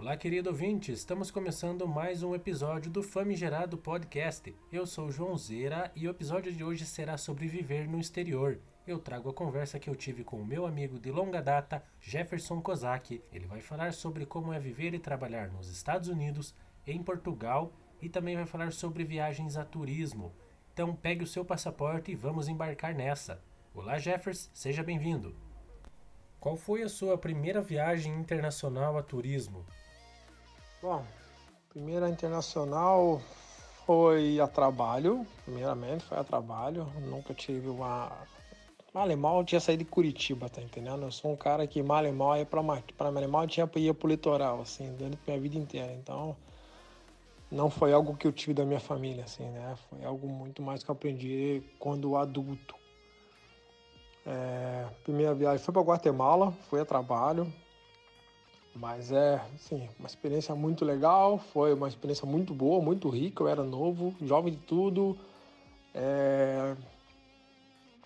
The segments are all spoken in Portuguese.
Olá, querido ouvinte, estamos começando mais um episódio do Famigerado Podcast. Eu sou João Zeira e o episódio de hoje será sobre viver no exterior. Eu trago a conversa que eu tive com o meu amigo de longa data, Jefferson Kozak. Ele vai falar sobre como é viver e trabalhar nos Estados Unidos, em Portugal e também vai falar sobre viagens a turismo. Então pegue o seu passaporte e vamos embarcar nessa. Olá, Jeffers, seja bem-vindo. Qual foi a sua primeira viagem internacional a turismo? Bom, primeira internacional foi a trabalho, primeiramente foi a trabalho. Nunca tive uma. Mal e mal tinha saído de Curitiba, tá entendendo? Eu sou um cara que mal e mal ia pra, pra mal tinha ia pro litoral, assim, durante minha vida inteira. Então, não foi algo que eu tive da minha família, assim, né? Foi algo muito mais que eu aprendi quando adulto. É, primeira viagem foi para Guatemala, foi a trabalho, mas é, assim, uma experiência muito legal, foi uma experiência muito boa, muito rica, eu era novo, jovem de tudo. É,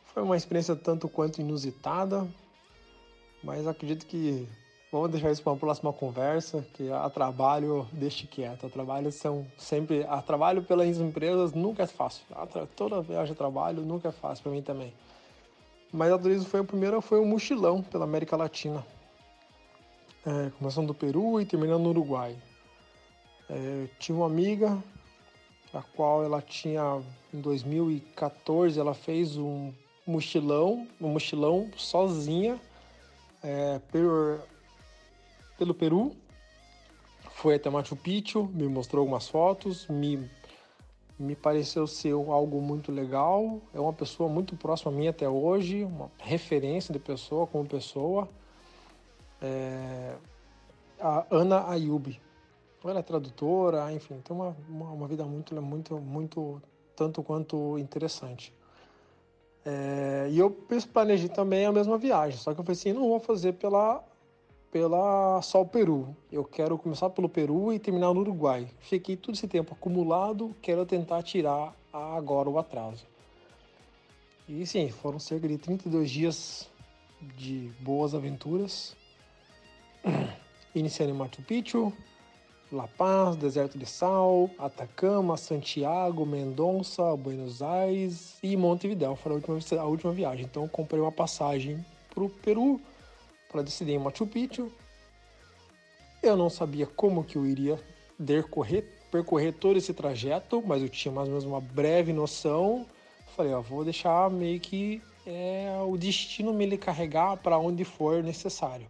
foi uma experiência tanto quanto inusitada, mas acredito que Vamos deixar isso para uma próxima conversa, que a trabalho deixe quieto. A trabalho são sempre. A trabalho pelas empresas nunca é fácil. toda viagem a trabalho nunca é fácil para mim também. Mas a turismo foi o primeiro, foi um mochilão pela América Latina. É, começando do Peru e terminando no Uruguai. É, tinha uma amiga, a qual ela tinha, em 2014, ela fez um mochilão, um mochilão sozinha, é, por pelo Peru, foi até Machu Picchu, me mostrou algumas fotos, me, me pareceu ser algo muito legal. É uma pessoa muito próxima a mim até hoje, uma referência de pessoa como pessoa. É, a Ana Ayubi. Ela é tradutora, enfim, tem uma, uma, uma, vida muito, muito, muito, tanto quanto interessante. É, e eu planejei também a mesma viagem, só que eu falei assim, não vou fazer pela pela só o Peru. Eu quero começar pelo Peru e terminar no Uruguai. Fiquei todo esse tempo acumulado, quero tentar tirar agora o atraso. E sim, foram cerca de 32 dias de boas aventuras. Iniciando em Machu Picchu, La Paz, Deserto de Sal, Atacama, Santiago, Mendonça, Buenos Aires e Montevideo. Foi a última, a última viagem. Então comprei uma passagem para o Peru para decidir em Machu Picchu. Eu não sabia como que eu iria percorrer, percorrer todo esse trajeto, mas eu tinha mais ou menos uma breve noção. Falei, ó, vou deixar meio que é, o destino me carregar para onde for necessário.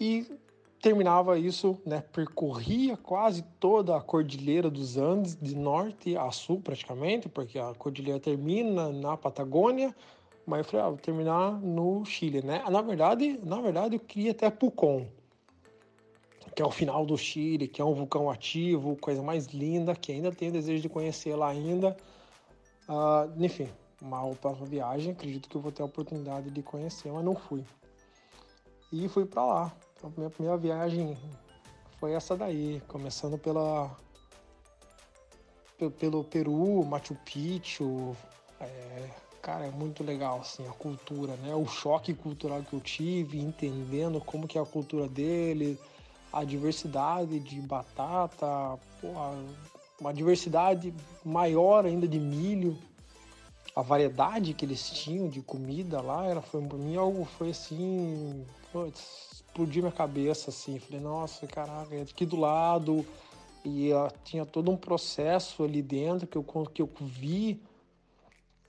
E terminava isso, né, percorria quase toda a cordilheira dos Andes, de norte a sul praticamente, porque a cordilheira termina na Patagônia, mas eu falei, ah, vou terminar no Chile, né? Na verdade, na verdade eu queria até Pucón, que é o final do Chile, que é um vulcão ativo, coisa mais linda, que ainda tenho desejo de conhecer lá ainda. Uh, enfim, uma próxima viagem, acredito que eu vou ter a oportunidade de conhecer, mas não fui. E fui para lá. Então, minha primeira viagem foi essa daí, começando pela pelo Peru, Machu Picchu, é, cara, é muito legal, assim, a cultura, né? O choque cultural que eu tive, entendendo como que é a cultura dele, a diversidade de batata, uma diversidade maior ainda de milho, a variedade que eles tinham de comida lá, era, foi, pra mim algo foi assim, putz, explodiu minha cabeça, assim, falei, nossa, caraca, é aqui do lado, e uh, tinha todo um processo ali dentro que eu, que eu vi,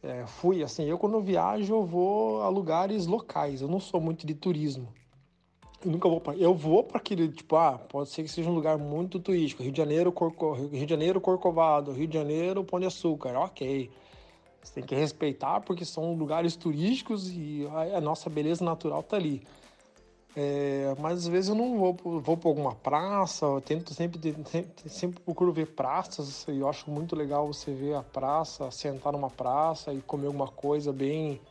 é, fui assim, eu quando viajo eu vou a lugares locais, eu não sou muito de turismo. Eu nunca vou para, eu vou para aquele tipo, ah, pode ser que seja um lugar muito turístico, Rio de Janeiro, Corco, Rio de Janeiro, Corcovado, Rio de Janeiro, Pão de Açúcar, ok. Você tem que respeitar porque são lugares turísticos e a, nossa beleza natural tá ali. É, mas às vezes eu não vou, vou para alguma praça, eu tento sempre, sempre, procuro ver praças, e eu acho muito legal você ver a praça, sentar numa praça e comer alguma coisa bem.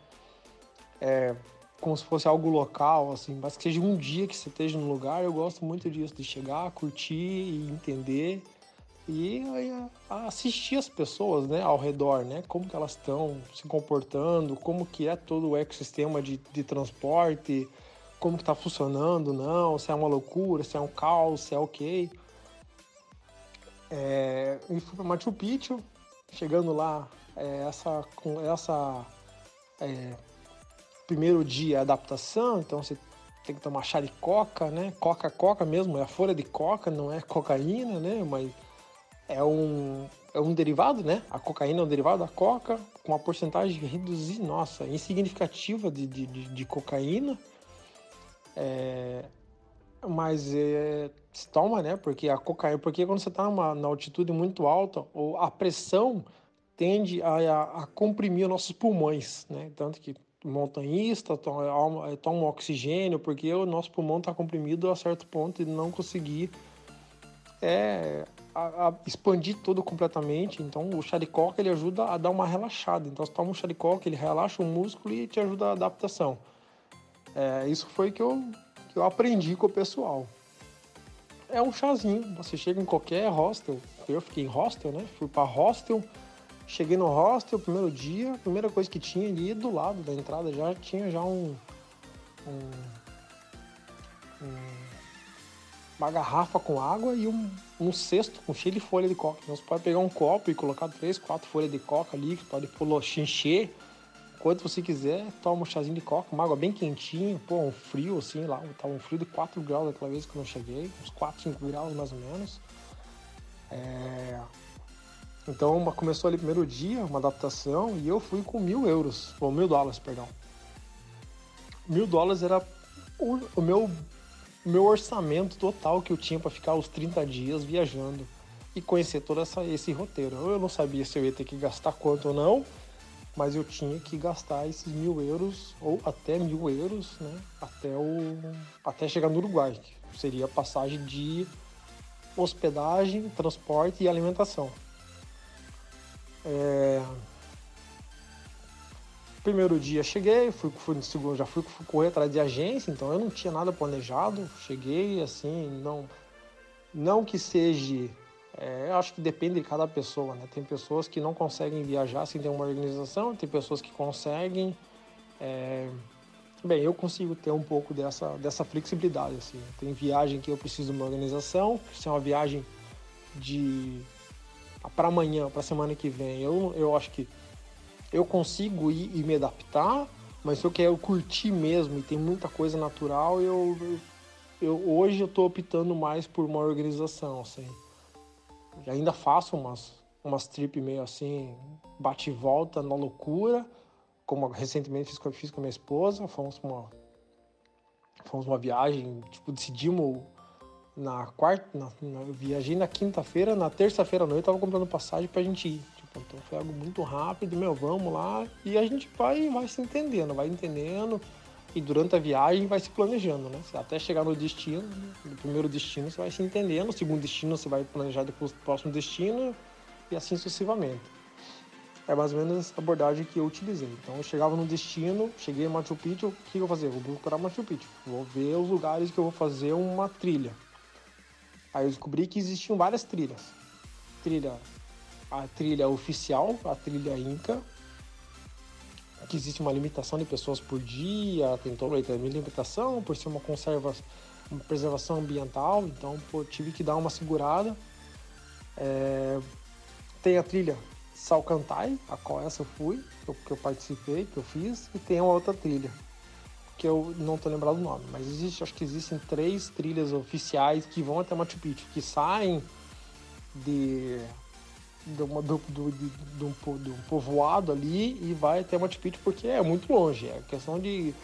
É, como se fosse algo local, assim, mas que seja um dia que você esteja no lugar, eu gosto muito disso, de chegar, curtir e entender e assistir as pessoas, né, ao redor, né, como que elas estão se comportando, como que é todo o ecossistema de, de transporte, como que tá funcionando, não, se é uma loucura, se é um caos, se é ok. É, e fui para Machu Picchu, chegando lá, é, essa, com essa é, primeiro dia adaptação, então você tem que tomar chá de coca, né? Coca-coca mesmo, é a folha de coca, não é cocaína, né? Mas é um, é um derivado, né? A cocaína é um derivado da coca, com uma porcentagem reduzida, nossa, insignificativa de, de, de, de cocaína. É, mas é, se toma, né? Porque a cocaína, porque quando você está na altitude muito alta, ou a pressão tende a, a, a comprimir os nossos pulmões, né? Tanto que montanhista toma, é, toma oxigênio, porque o nosso pulmão está comprimido a certo ponto e não conseguir é, a, a expandir todo completamente. Então o chá de coca ele ajuda a dar uma relaxada. Então você toma um chá de coca, ele relaxa o músculo e te ajuda a adaptação. É, isso foi que eu, que eu aprendi com o pessoal. É um chazinho, você chega em qualquer hostel. Eu fiquei em hostel, né? Fui para hostel Cheguei no hostel, primeiro dia, a primeira coisa que tinha ali do lado da entrada já tinha já um, um, um uma garrafa com água e um, um cesto com cheio de folha de coca. Então você pode pegar um copo e colocar três, quatro folhas de coca ali, que pode pô, encher quanto você quiser, toma um chazinho de coca, uma água bem quentinha, pô, um frio assim lá, tava um frio de 4 graus daquela vez que eu não cheguei, uns 4, 5 graus mais ou menos. É, então começou ali primeiro dia, uma adaptação, e eu fui com mil euros, ou mil dólares, perdão. Mil dólares era o, o meu, meu orçamento total que eu tinha para ficar os 30 dias viajando e conhecer todo essa, esse roteiro. Eu não sabia se eu ia ter que gastar quanto ou não, mas eu tinha que gastar esses mil euros, ou até mil euros, né? Até, o, até chegar no Uruguai, que seria passagem de hospedagem, transporte e alimentação. É... Primeiro dia cheguei, fui, fui, já fui, fui correr atrás de agência, então eu não tinha nada planejado. Cheguei assim, não, não que seja. É, eu acho que depende de cada pessoa, né? Tem pessoas que não conseguem viajar sem ter uma organização, tem pessoas que conseguem. É... Bem, eu consigo ter um pouco dessa, dessa flexibilidade, assim. Tem viagem que eu preciso de uma organização, se é uma viagem de para amanhã, para semana que vem, eu, eu acho que eu consigo ir e me adaptar, mas se eu quero curtir mesmo e tem muita coisa natural, eu, eu hoje eu estou optando mais por uma organização, assim. Ainda faço umas umas trip meio assim, bate e volta na loucura, como recentemente fiz, fiz com a minha esposa, fomos uma fomos uma viagem, tipo, decidimos na quarta, na, na, viajei na quinta-feira, na terça-feira à noite eu tava comprando passagem pra gente ir. Tipo, então foi algo muito rápido, meu, vamos lá. E a gente vai, vai se entendendo, vai entendendo. E durante a viagem vai se planejando, né? Até chegar no destino, no primeiro destino você vai se entendendo, no segundo destino você vai planejar depois o próximo destino e assim sucessivamente. É mais ou menos a abordagem que eu utilizei. Então eu chegava no destino, cheguei em Machu Picchu, o que eu vou fazer? Vou procurar Machu Picchu. Vou ver os lugares que eu vou fazer uma trilha. Aí eu descobri que existiam várias trilhas. Trilha, a trilha oficial, a trilha Inca, que existe uma limitação de pessoas por dia, tem toda a limitação por ser uma conserva, uma preservação ambiental, então pô, tive que dar uma segurada. É, tem a trilha Salcantay, a qual essa eu fui, que eu, que eu participei, que eu fiz, e tem uma outra trilha que eu não tô lembrado o nome, mas existe, acho que existem três trilhas oficiais que vão até Machu Picchu, que saem de, de, uma, do, do, de, de, um, de um povoado ali e vai até Machu Picchu porque é muito longe, é questão de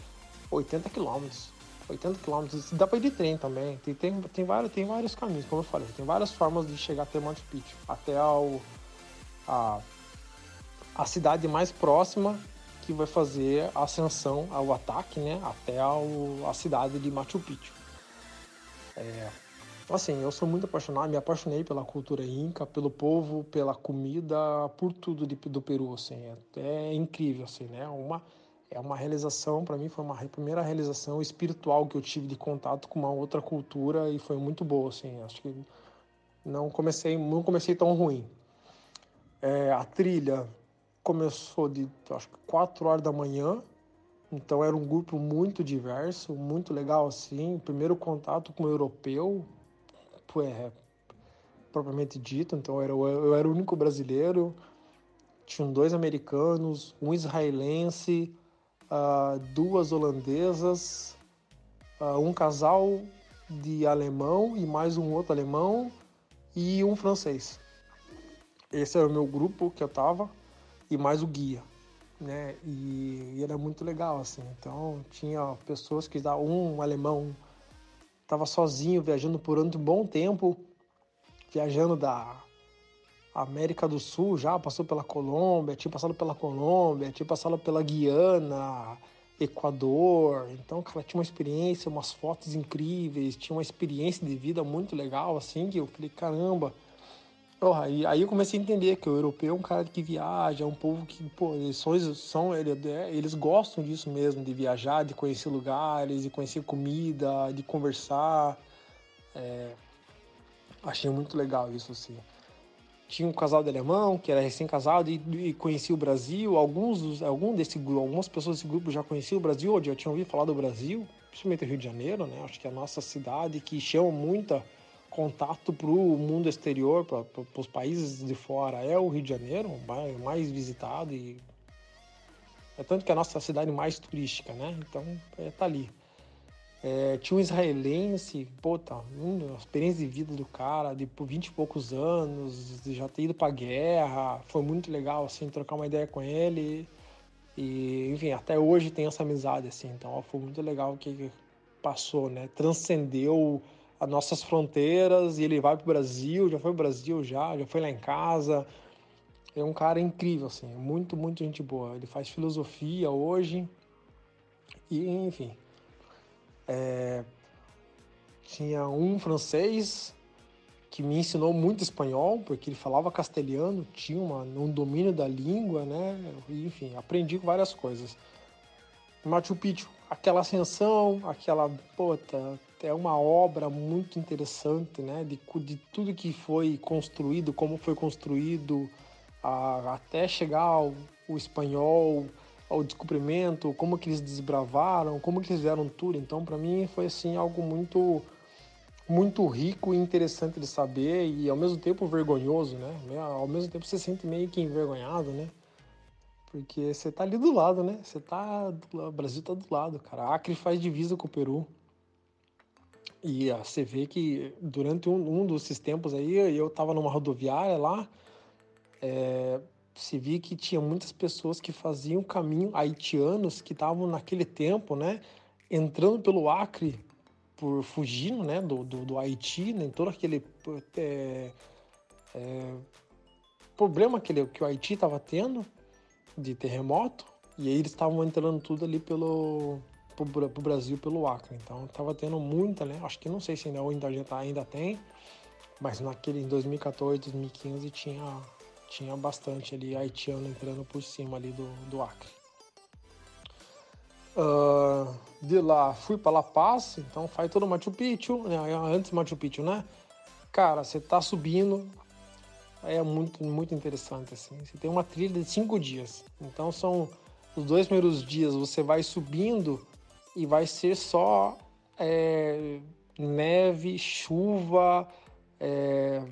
80 quilômetros. 80 quilômetros, dá para ir de trem também. Tem, tem, tem, vários, tem vários caminhos, como eu falei, tem várias formas de chegar até Machu Picchu, até ao, a, a cidade mais próxima que vai fazer a ascensão ao ataque, né, até ao, a cidade de Machu Picchu. É, assim, eu sou muito apaixonado, me apaixonei pela cultura inca, pelo povo, pela comida, por tudo de, do Peru, assim, é, é, incrível, assim, né, uma é uma realização para mim foi uma primeira realização espiritual que eu tive de contato com uma outra cultura e foi muito boa, assim, acho que não comecei não comecei tão ruim. É, a trilha começou de acho que 4 horas da manhã. Então era um grupo muito diverso, muito legal assim. Primeiro contato com o europeu, é, propriamente dito. Então eu era, eu era o único brasileiro. Tinham dois americanos, um israelense, uh, duas holandesas, uh, um casal de alemão e mais um outro alemão e um francês. Esse era o meu grupo que eu tava e mais o guia, né? E, e era muito legal assim. Então tinha pessoas que davam um alemão estava sozinho viajando por um bom tempo, viajando da América do Sul já, passou pela Colômbia, tinha passado pela Colômbia, tinha passado pela Guiana, Equador. Então, cara, tinha uma experiência, umas fotos incríveis, tinha uma experiência de vida muito legal, assim, que eu falei, caramba. Oh, aí, aí eu comecei a entender que o europeu é um cara que viaja, é um povo que, pô, eles são, são eles gostam disso mesmo, de viajar, de conhecer lugares, de conhecer comida, de conversar. É, achei muito legal isso, assim tinha um casal de alemão que era recém-casado e, e, conhecia o Brasil. Alguns, algum desse algumas pessoas desse grupo já conheciam o Brasil, ou já tinham ouvido falar do Brasil, principalmente o Rio de Janeiro, né? Acho que é a nossa cidade que chama muito contato para o mundo exterior, para os países de fora, é o Rio de Janeiro, mais visitado e é tanto que é a nossa cidade mais turística, né? Então, é, tá ali. É, tinha um israelense, pô, tá, uma experiência de vida do cara, de por 20 e poucos anos, já ter ido pra guerra, foi muito legal, assim, trocar uma ideia com ele. E, enfim, até hoje tem essa amizade, assim, então foi muito legal que passou, né? Transcendeu as nossas fronteiras e ele vai pro Brasil, já foi pro Brasil já, já foi lá em casa. É um cara incrível, assim, muito, muito gente boa. Ele faz filosofia hoje e, enfim, é, tinha um francês que me ensinou muito espanhol, porque ele falava castelhano, tinha uma, um domínio da língua, né? Enfim, aprendi várias coisas. Machu Picchu, aquela ascensão, aquela, puta, é uma obra muito interessante, né? De, de tudo que foi construído, como foi construído, a, até chegar ao, o espanhol, ao descobrimento, como que eles desbravaram, como que eles fizeram tudo. Então, para mim, foi assim algo muito muito rico e interessante de saber e ao mesmo tempo vergonhoso, né? Ao mesmo tempo você se sente meio que envergonhado, né? Porque você tá ali do lado, né? Você tá. O Brasil tá do lado, cara. Acre faz divisa com o Peru. E ah, você vê que durante um, um desses tempos aí, eu tava numa rodoviária lá, é, se via que tinha muitas pessoas que faziam caminho, haitianos que estavam naquele tempo, né, entrando pelo Acre, por fugindo, né, do, do, do Haiti, né, todo aquele é, é, problema que, ele, que o Haiti estava tendo de terremoto, e aí eles estavam entrando tudo ali pelo pro, pro Brasil pelo Acre. Então estava tendo muita, né? Acho que não sei se ainda ainda, ainda tem, mas naquele em 2014, 2015 tinha tinha bastante ali haitiano entrando por cima ali do, do Acre. Uh, de lá fui para La Paz, então faz todo Machu Picchu, né? antes Machu Picchu, né? Cara, você tá subindo, é muito, muito interessante assim. Você tem uma trilha de cinco dias, então são os dois primeiros dias você vai subindo e vai ser só é, neve, chuva, é,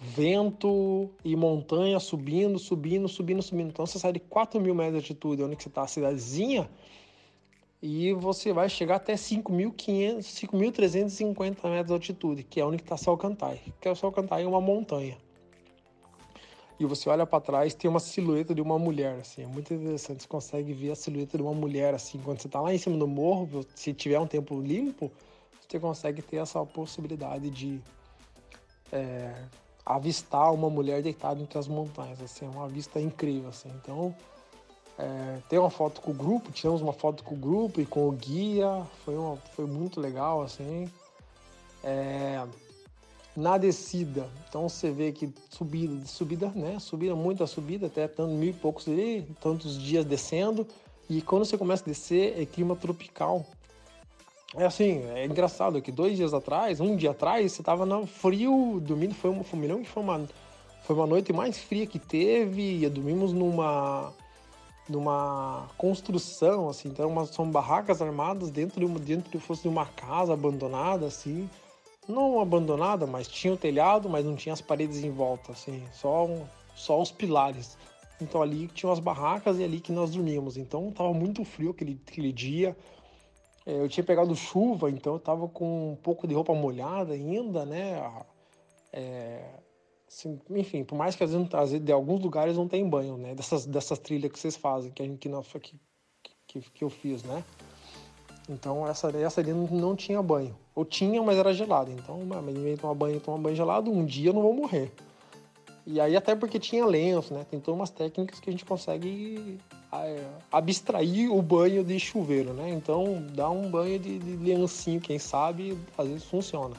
vento e montanha subindo, subindo, subindo, subindo. Então você sai de 4 mil metros de altitude, onde você está, a cidadezinha, e você vai chegar até 5.350 metros de altitude, que é onde está Salcantay. Que é o Salcantay é uma montanha. E você olha para trás, tem uma silhueta de uma mulher, assim, é muito interessante. Você consegue ver a silhueta de uma mulher, assim, quando você está lá em cima do morro, se tiver um tempo limpo, você consegue ter essa possibilidade de é, avistar uma mulher deitada entre as montanhas, assim, é uma vista incrível, assim. Então, é, tem uma foto com o grupo, tiramos uma foto com o grupo e com o guia, foi, uma, foi muito legal, assim. É, na descida, então você vê que subida, subida, né? Subida, muita subida, até tanto mil e poucos ali, tantos dias descendo. E quando você começa a descer, é clima tropical. É assim, é engraçado que dois dias atrás, um dia atrás, você tava no frio, domingo foi uma, foi, foi uma, foi uma noite mais fria que teve, e dormimos numa, de uma construção, assim, então são barracas armadas dentro de uma, dentro de fosse de uma casa abandonada, assim, não abandonada, mas tinha o telhado, mas não tinha as paredes em volta, assim, só, só os pilares. Então ali tinha as barracas e ali que nós dormíamos. Então tava muito frio aquele, aquele dia. É, eu tinha pegado chuva, então eu tava com um pouco de roupa molhada ainda, né? É, assim, enfim, por mais que às vezes, às vezes de alguns lugares não tem banho, né? Dessas, dessas trilhas que vocês fazem, que, a gente, que, nós, que, que, que eu fiz, né? Então essa, essa ali não tinha banho. Ou tinha, mas era gelado. Então, vez de tomar banho, tomar banho gelado, um dia eu não vou morrer. E aí até porque tinha lenço, né? Tem todas umas técnicas que a gente consegue é, abstrair o banho de chuveiro, né? Então dá um banho de, de lencinho, quem sabe, às vezes funciona.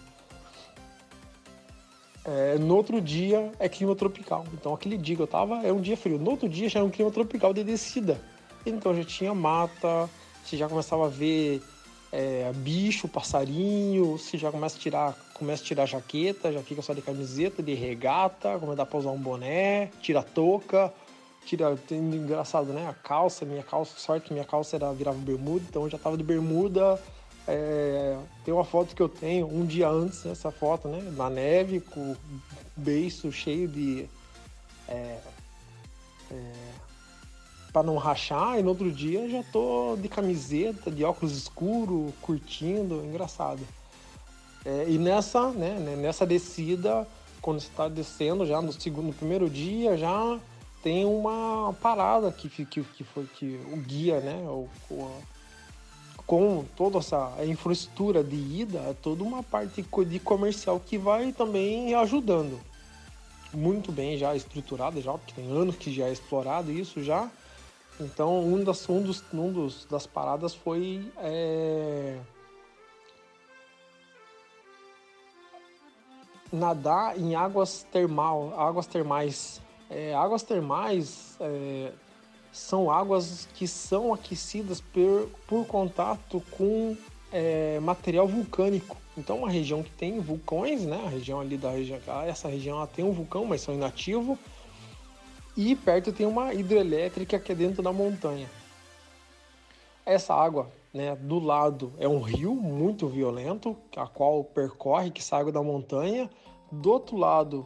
É, no outro dia é clima tropical. Então aquele dia que eu tava é um dia frio. No outro dia já é um clima tropical de descida. Então já tinha mata, você já começava a ver é, bicho, passarinho, você já começa a tirar, começa a tirar jaqueta, já fica só de camiseta, de regata, como dá pra usar um boné, tira a touca, tira, engraçado, né? A calça, minha calça, sorte que minha calça era, virava bermuda, então eu já tava de bermuda. É, tem uma foto que eu tenho um dia antes dessa foto, né? Na neve, com o beiço cheio de. É, é, para não rachar, e no outro dia já tô de camiseta, de óculos escuro, curtindo, engraçado. É, e nessa, né, né nessa descida, quando você está descendo já no segundo, no primeiro dia, já tem uma parada que, que, que foi que o guia, né, o, o, com toda essa infraestrutura de ida, é toda uma parte de comercial que vai também ajudando. Muito bem já estruturada já, porque tem anos que já é explorado isso já. Então, um, das, um, dos, um dos, das paradas foi é, nadar em águas termal, águas termais. É, águas termais é, são águas que são aquecidas por, por contato com é, material vulcânico. Então, uma região que tem vulcões, né? A região ali da região, essa região ela tem um vulcão, mas são inativos e perto tem uma hidrelétrica que é dentro da montanha. Essa água, né, do lado é um rio muito violento, a qual percorre, que sai da montanha. Do outro lado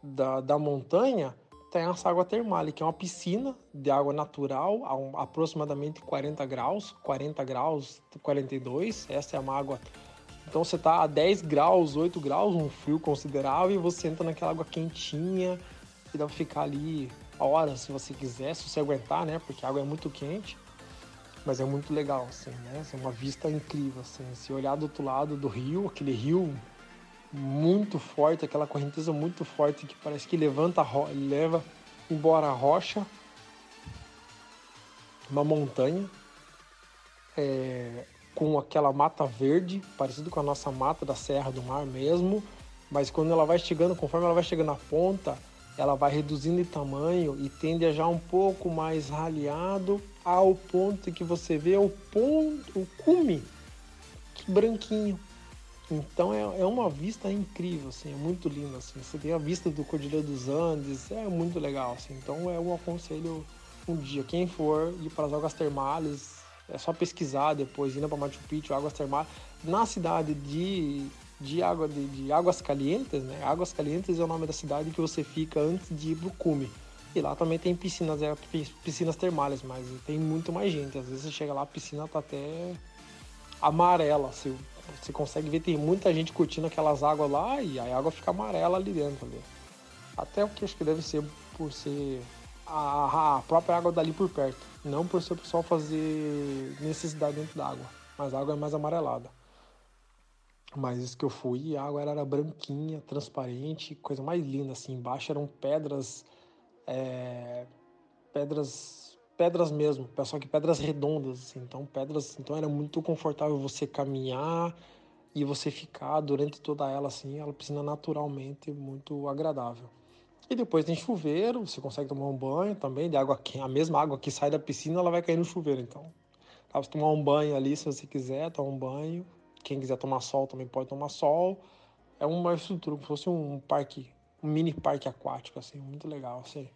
da, da montanha tem essa água termal, que é uma piscina de água natural, a um, aproximadamente 40 graus, 40 graus, 42. Essa é uma água. Então você está a 10 graus, 8 graus, um frio considerável, e você entra naquela água quentinha e dá pra ficar ali horas se você quiser, se você aguentar, né? Porque a água é muito quente. Mas é muito legal, assim, né? É uma vista incrível, assim. Se olhar do outro lado do rio, aquele rio muito forte, aquela correnteza muito forte que parece que levanta, leva embora a rocha, uma montanha, é, com aquela mata verde, parecido com a nossa mata da Serra do Mar mesmo, mas quando ela vai chegando, conforme ela vai chegando na ponta, ela vai reduzindo de tamanho e tende a já um pouco mais raleado ao ponto que você vê o ponto, o cume branquinho. Então é, é uma vista incrível, assim, é muito lindo, assim. Você tem a vista do Cordilheiro dos Andes, é muito legal, assim. Então é um aconselho um dia, quem for ir para as águas termais, é só pesquisar depois, indo para Machu Picchu, águas termais, na cidade de de, água, de, de Águas Calientes, né? Águas Calientes é o nome da cidade que você fica antes de ir pro cume. E lá também tem piscinas, é, piscinas termais, mas tem muito mais gente. Às vezes você chega lá, a piscina tá até amarela. Você, você consegue ver, tem muita gente curtindo aquelas águas lá e a água fica amarela ali dentro. Ali. Até o que acho que deve ser por ser a, a própria água dali por perto. Não por ser o pessoal fazer necessidade dentro da água. Mas a água é mais amarelada. Mas isso que eu fui, a água era branquinha, transparente, coisa mais linda, assim. Embaixo eram pedras, é, pedras, pedras mesmo, só que pedras redondas, assim. Então, pedras, então era muito confortável você caminhar e você ficar durante toda ela, assim, ela piscina naturalmente, muito agradável. E depois tem chuveiro, você consegue tomar um banho também, de água quente. A mesma água que sai da piscina, ela vai cair no chuveiro, então. Dá pra tomar um banho ali, se você quiser, tomar um banho quem quiser tomar sol também pode tomar sol. É uma estrutura como se fosse um parque, um mini parque aquático, assim, muito legal, assim.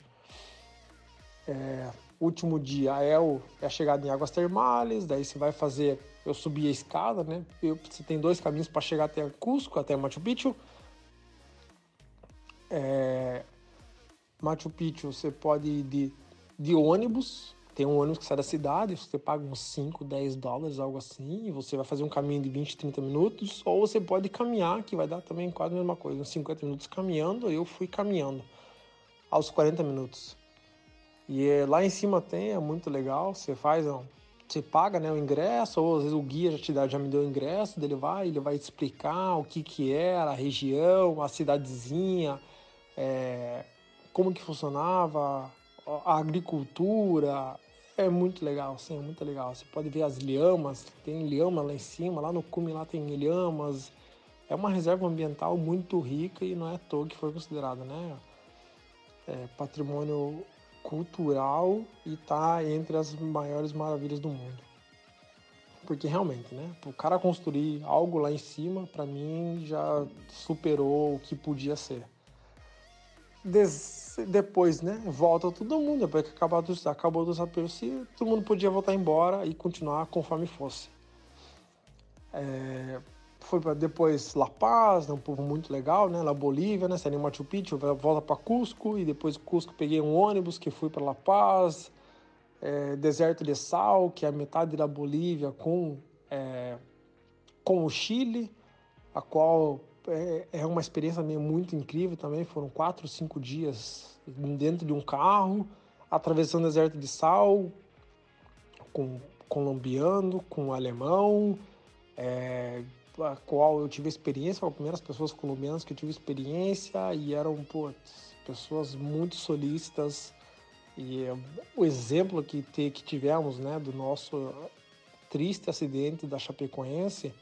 É, último dia é, o, é a chegada em águas termais, daí você vai fazer, eu subi a escada, né? Eu, você tem dois caminhos para chegar até Cusco, até Machu Picchu. É, Machu Picchu você pode ir de, de ônibus, tem um ônibus que sai da cidade, você paga uns 5, 10 dólares, algo assim, e você vai fazer um caminho de 20, 30 minutos, ou você pode caminhar, que vai dar também quase a mesma coisa, uns 50 minutos caminhando, eu fui caminhando aos 40 minutos. E é, lá em cima tem, é muito legal, você faz, você paga né, o ingresso, ou às vezes o guia já te dá, já me deu o ingresso, ele vai, ele vai explicar o que que era, a região, a cidadezinha, é, como que funcionava, a agricultura, é muito legal, sim, é muito legal. Você pode ver as lhamas, tem lhama lá em cima, lá no cume lá tem lhamas. É uma reserva ambiental muito rica e não é à toa que foi considerada, né? É patrimônio cultural e está entre as maiores maravilhas do mundo. Porque realmente, né? O cara construir algo lá em cima, para mim já superou o que podia ser. Des depois, né, volta todo mundo, depois que acabou acabou do se todo mundo podia voltar embora e continuar conforme fosse. É, foi para depois La Paz, né, um povo muito legal, né, La Bolívia, né, saindo Machu Picchu, volta para Cusco e depois Cusco peguei um ônibus que fui para La Paz, é, deserto de sal, que é a metade da Bolívia com é, com o Chile, a qual é, é uma experiência também muito incrível também. Foram quatro, cinco dias dentro de um carro, atravessando o deserto de sal, com colombiano, com alemão, é, a qual eu tive experiência, com as primeiras pessoas colombianas que eu tive experiência e eram pô, pessoas muito solícitas e é, o exemplo que, te, que tivemos né, do nosso triste acidente da Chapecoense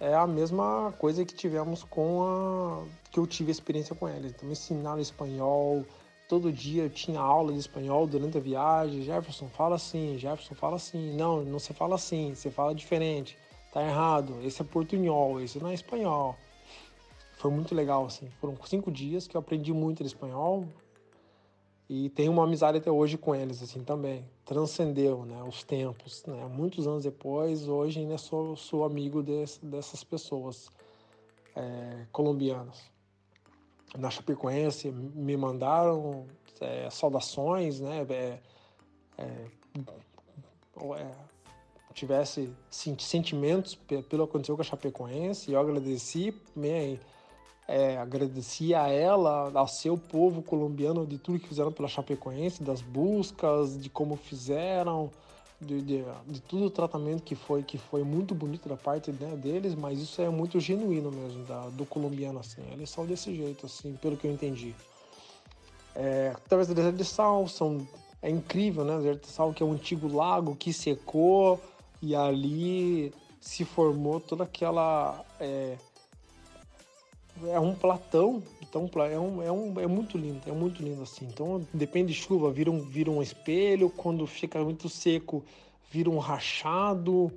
é a mesma coisa que tivemos com a que eu tive experiência com eles. Então me ensinaram espanhol, todo dia eu tinha aula de espanhol durante a viagem. Jefferson fala assim, Jefferson fala assim. Não, não se fala assim, você fala diferente. Tá errado. Esse é portunhol, esse não é espanhol. Foi muito legal assim. Foram cinco dias que eu aprendi muito de espanhol. E tenho uma amizade até hoje com eles, assim, também. Transcendeu, né, os tempos, né? Muitos anos depois, hoje ainda sou, sou amigo desse, dessas pessoas é, colombianas. Na Chapecoense me mandaram é, saudações, né? É, é, é tivesse sentimentos pelo que aconteceu com a Chapecoense, eu agradeci, me, é, agradecia a ela, ao seu povo colombiano, de tudo que fizeram pela Chapecoense, das buscas, de como fizeram, de, de, de o tratamento que foi, que foi muito bonito da parte né, deles, mas isso é muito genuíno mesmo, da, do colombiano, assim. Eles são desse jeito, assim, pelo que eu entendi. É, através deserto de sal, são, é incrível, né? Deserto de sal, que é um antigo lago que secou e ali se formou toda aquela... É, é um platão, então é, um, é, um, é muito lindo, é muito lindo assim. Então depende de chuva, vira um, vira um espelho, quando fica muito seco, vira um rachado.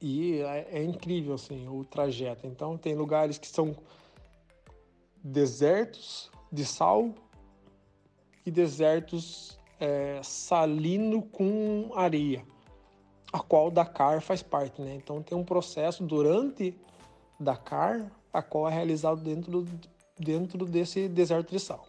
E é, é incrível assim o trajeto. Então tem lugares que são desertos de sal e desertos é, salino com areia, a qual Dakar faz parte, né? Então tem um processo durante Dakar a qual é realizado dentro, dentro desse deserto de sal.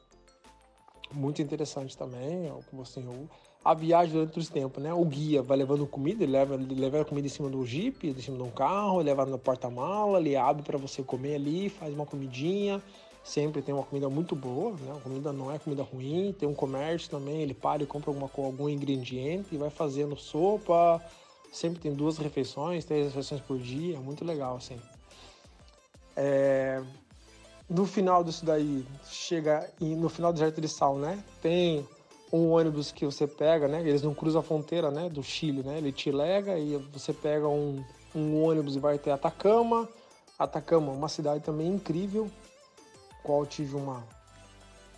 Muito interessante também, assim, a viagem durante os tempos, né? O guia vai levando comida, ele leva, ele leva a comida em cima do jeep, em cima de um carro, leva no porta-mala, ele abre para você comer ali, faz uma comidinha. Sempre tem uma comida muito boa, né? A comida não é comida ruim. Tem um comércio também, ele para e compra alguma, algum ingrediente e vai fazendo sopa. Sempre tem duas refeições, três refeições por dia, é muito legal, assim. É, no final disso daí, chega no final do deserto de sal, né? Tem um ônibus que você pega, né? Eles não cruzam a fronteira, né? Do Chile, né? Ele te lega e você pega um, um ônibus e vai até Atacama. Atacama, uma cidade também incrível, qual tive uma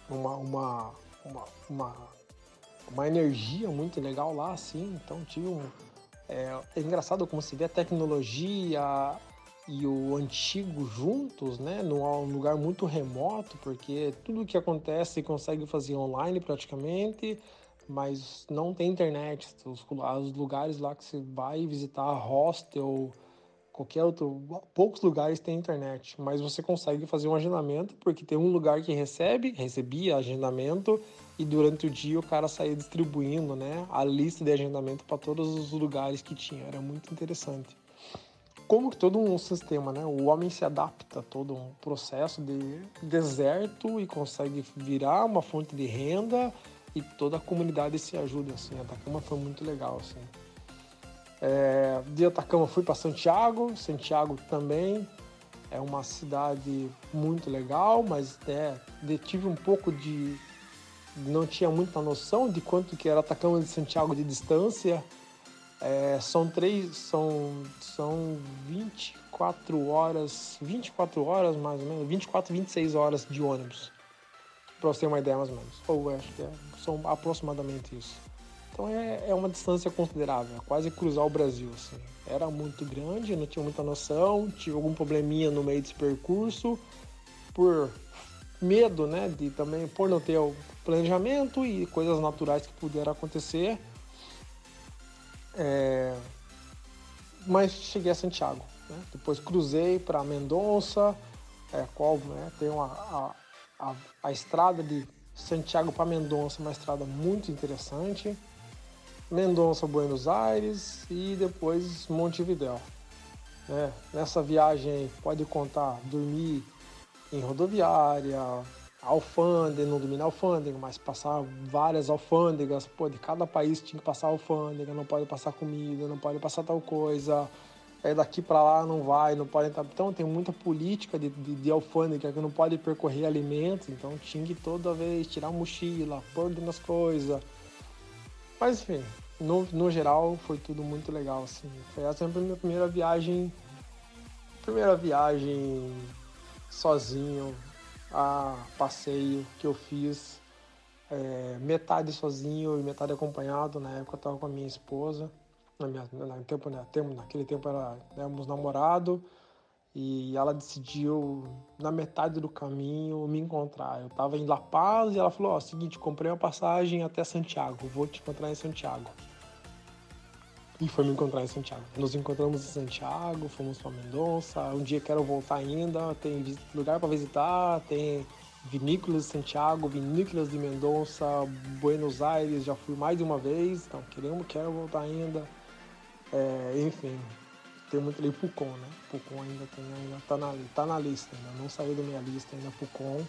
uma uma, uma, uma, uma energia muito legal lá, assim. Então tive um é, é engraçado como se vê a tecnologia, e o antigo juntos, né, num lugar muito remoto, porque tudo que acontece consegue fazer online praticamente. mas não tem internet. Os, os lugares lá que você vai visitar, hostel, qualquer outro, poucos lugares tem internet, mas você consegue fazer um agendamento porque tem um lugar que recebe, recebia agendamento e durante o dia o cara saía distribuindo, né, a lista de agendamento para todos os lugares que tinha. Era muito interessante. Como todo um sistema, né? O homem se adapta a todo um processo de deserto e consegue virar uma fonte de renda e toda a comunidade se ajuda assim. Atacama foi muito legal assim. É, de Atacama fui para Santiago, Santiago também é uma cidade muito legal, mas é, tive um pouco de não tinha muita noção de quanto que era Atacama de Santiago de distância. É, são três, são, são 24 horas, 24 horas mais ou menos, 24, 26 horas de ônibus. Para você ter uma ideia mais ou menos. Ou acho que é, são aproximadamente isso. Então é, é uma distância considerável, é quase cruzar o Brasil. Assim. Era muito grande, não tinha muita noção, tive algum probleminha no meio desse percurso, por medo, né, de também, por não ter o planejamento e coisas naturais que puderam acontecer. É... Mas cheguei a Santiago. Né? Depois cruzei para Mendonça, é, qual né, tem uma, a, a, a estrada de Santiago para Mendonça, uma estrada muito interessante. Mendonça, Buenos Aires e depois Montevidéu. Né? Nessa viagem pode contar dormir em rodoviária, alfândega, não dormir na alfândega, mas passar várias alfândegas, pô, de cada país tinha que passar alfândega, não pode passar comida, não pode passar tal coisa, é daqui para lá não vai, não pode entrar. Então tem muita política de, de, de, alfândega que não pode percorrer alimentos, então tinha que toda vez tirar mochila, pôr dentro das coisas. Mas enfim, no, no geral foi tudo muito legal, assim. Foi essa a minha primeira viagem, primeira viagem sozinho, a passeio que eu fiz, é, metade sozinho e metade acompanhado. Na época eu estava com a minha esposa, na minha, na tempo, né, naquele tempo era, éramos namorado e ela decidiu, na metade do caminho, me encontrar. Eu estava em La Paz e ela falou: Ó, oh, seguinte, comprei uma passagem até Santiago, vou te encontrar em Santiago. E foi me encontrar em Santiago. Nos encontramos em Santiago, fomos para Mendonça. Um dia quero voltar ainda, tem lugar para visitar, tem vinícolas de Santiago, vinícolas de Mendonça, Buenos Aires, já fui mais de uma vez, então queremos, quero voltar ainda. É, enfim, tem muito ali Pucon, né? Pucon ainda tem, ainda tá na, tá na lista, ainda não saiu da minha lista ainda Pucon.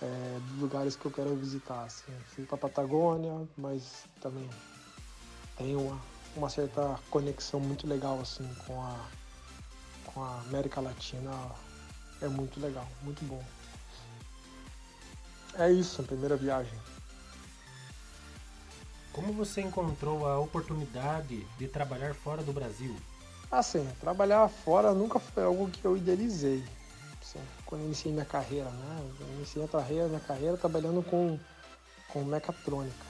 É, lugares que eu quero visitar, assim. Fui pra Patagônia, mas também tem uma, uma certa conexão muito legal, assim, com a, com a América Latina. É muito legal, muito bom. É isso, a primeira viagem. Como você encontrou a oportunidade de trabalhar fora do Brasil? Assim, trabalhar fora nunca foi algo que eu idealizei. Assim, quando iniciei minha carreira, né? Eu iniciei a carreira, minha carreira trabalhando com, com mecatrônica.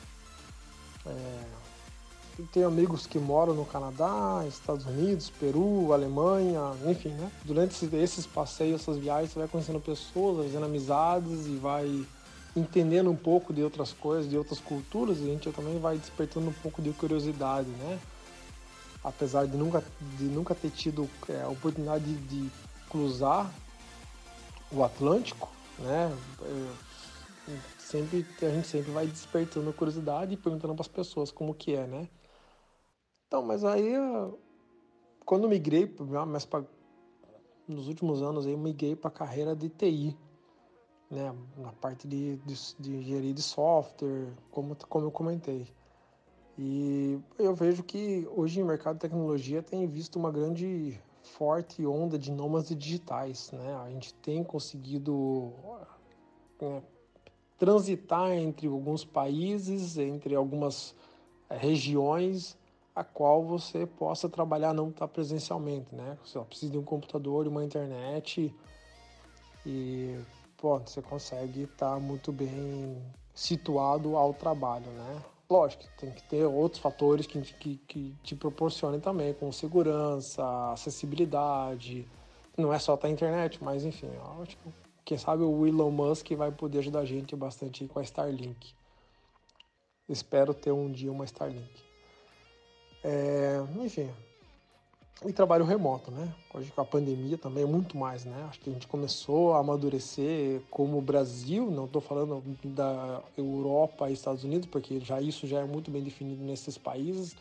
É, tenho amigos que moram no Canadá, Estados Unidos, Peru, Alemanha, enfim, né? Durante esses passeios, essas viagens, você vai conhecendo pessoas, fazendo amizades e vai entendendo um pouco de outras coisas, de outras culturas, e a gente também vai despertando um pouco de curiosidade, né? apesar de nunca, de nunca ter tido é, a oportunidade de, de cruzar o Atlântico, né? É, sempre, a gente sempre vai despertando curiosidade e perguntando para as pessoas como que é, né? Então, mas aí, quando eu migrei, mas pra, nos últimos anos aí, eu migrei para a carreira de TI, né? Na parte de, de, de engenharia de software, como, como eu comentei. E eu vejo que hoje no mercado de tecnologia tem visto uma grande forte onda de nômades digitais, né? A gente tem conseguido é, transitar entre alguns países, entre algumas é, regiões, a qual você possa trabalhar não estar tá presencialmente, né? Você precisa de um computador e uma internet e pô, você consegue estar tá muito bem situado ao trabalho, né? Lógico, tem que ter outros fatores que, que, que te proporcionem também, como segurança, acessibilidade. Não é só a internet, mas enfim, acho que quem sabe o Elon Musk vai poder ajudar a gente bastante com a Starlink. espero ter um dia uma Starlink. É, enfim, e trabalho remoto, né? Hoje com a pandemia também é muito mais, né? Acho que a gente começou a amadurecer como Brasil, não estou falando da Europa e Estados Unidos, porque já isso já é muito bem definido nesses países,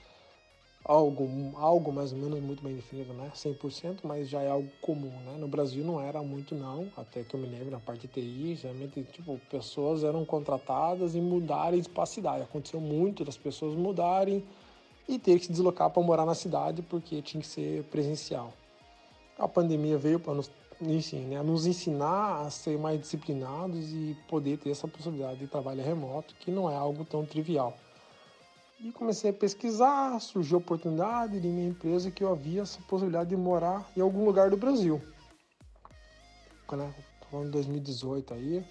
algo, algo mais ou menos muito bem definido, né? 100%, mas já é algo comum, né? No Brasil não era muito não, até que eu me lembro na parte de TI, geralmente, tipo, pessoas eram contratadas e mudarem de espacidade. Aconteceu muito das pessoas mudarem e ter que se deslocar para morar na cidade porque tinha que ser presencial. A pandemia veio para nos, enfim, né, nos ensinar a ser mais disciplinados e poder ter essa possibilidade de trabalho remoto, que não é algo tão trivial. E comecei a pesquisar, surgiu a oportunidade de minha empresa que eu havia essa possibilidade de morar em algum lugar do Brasil. Né? Falando 2018 aí,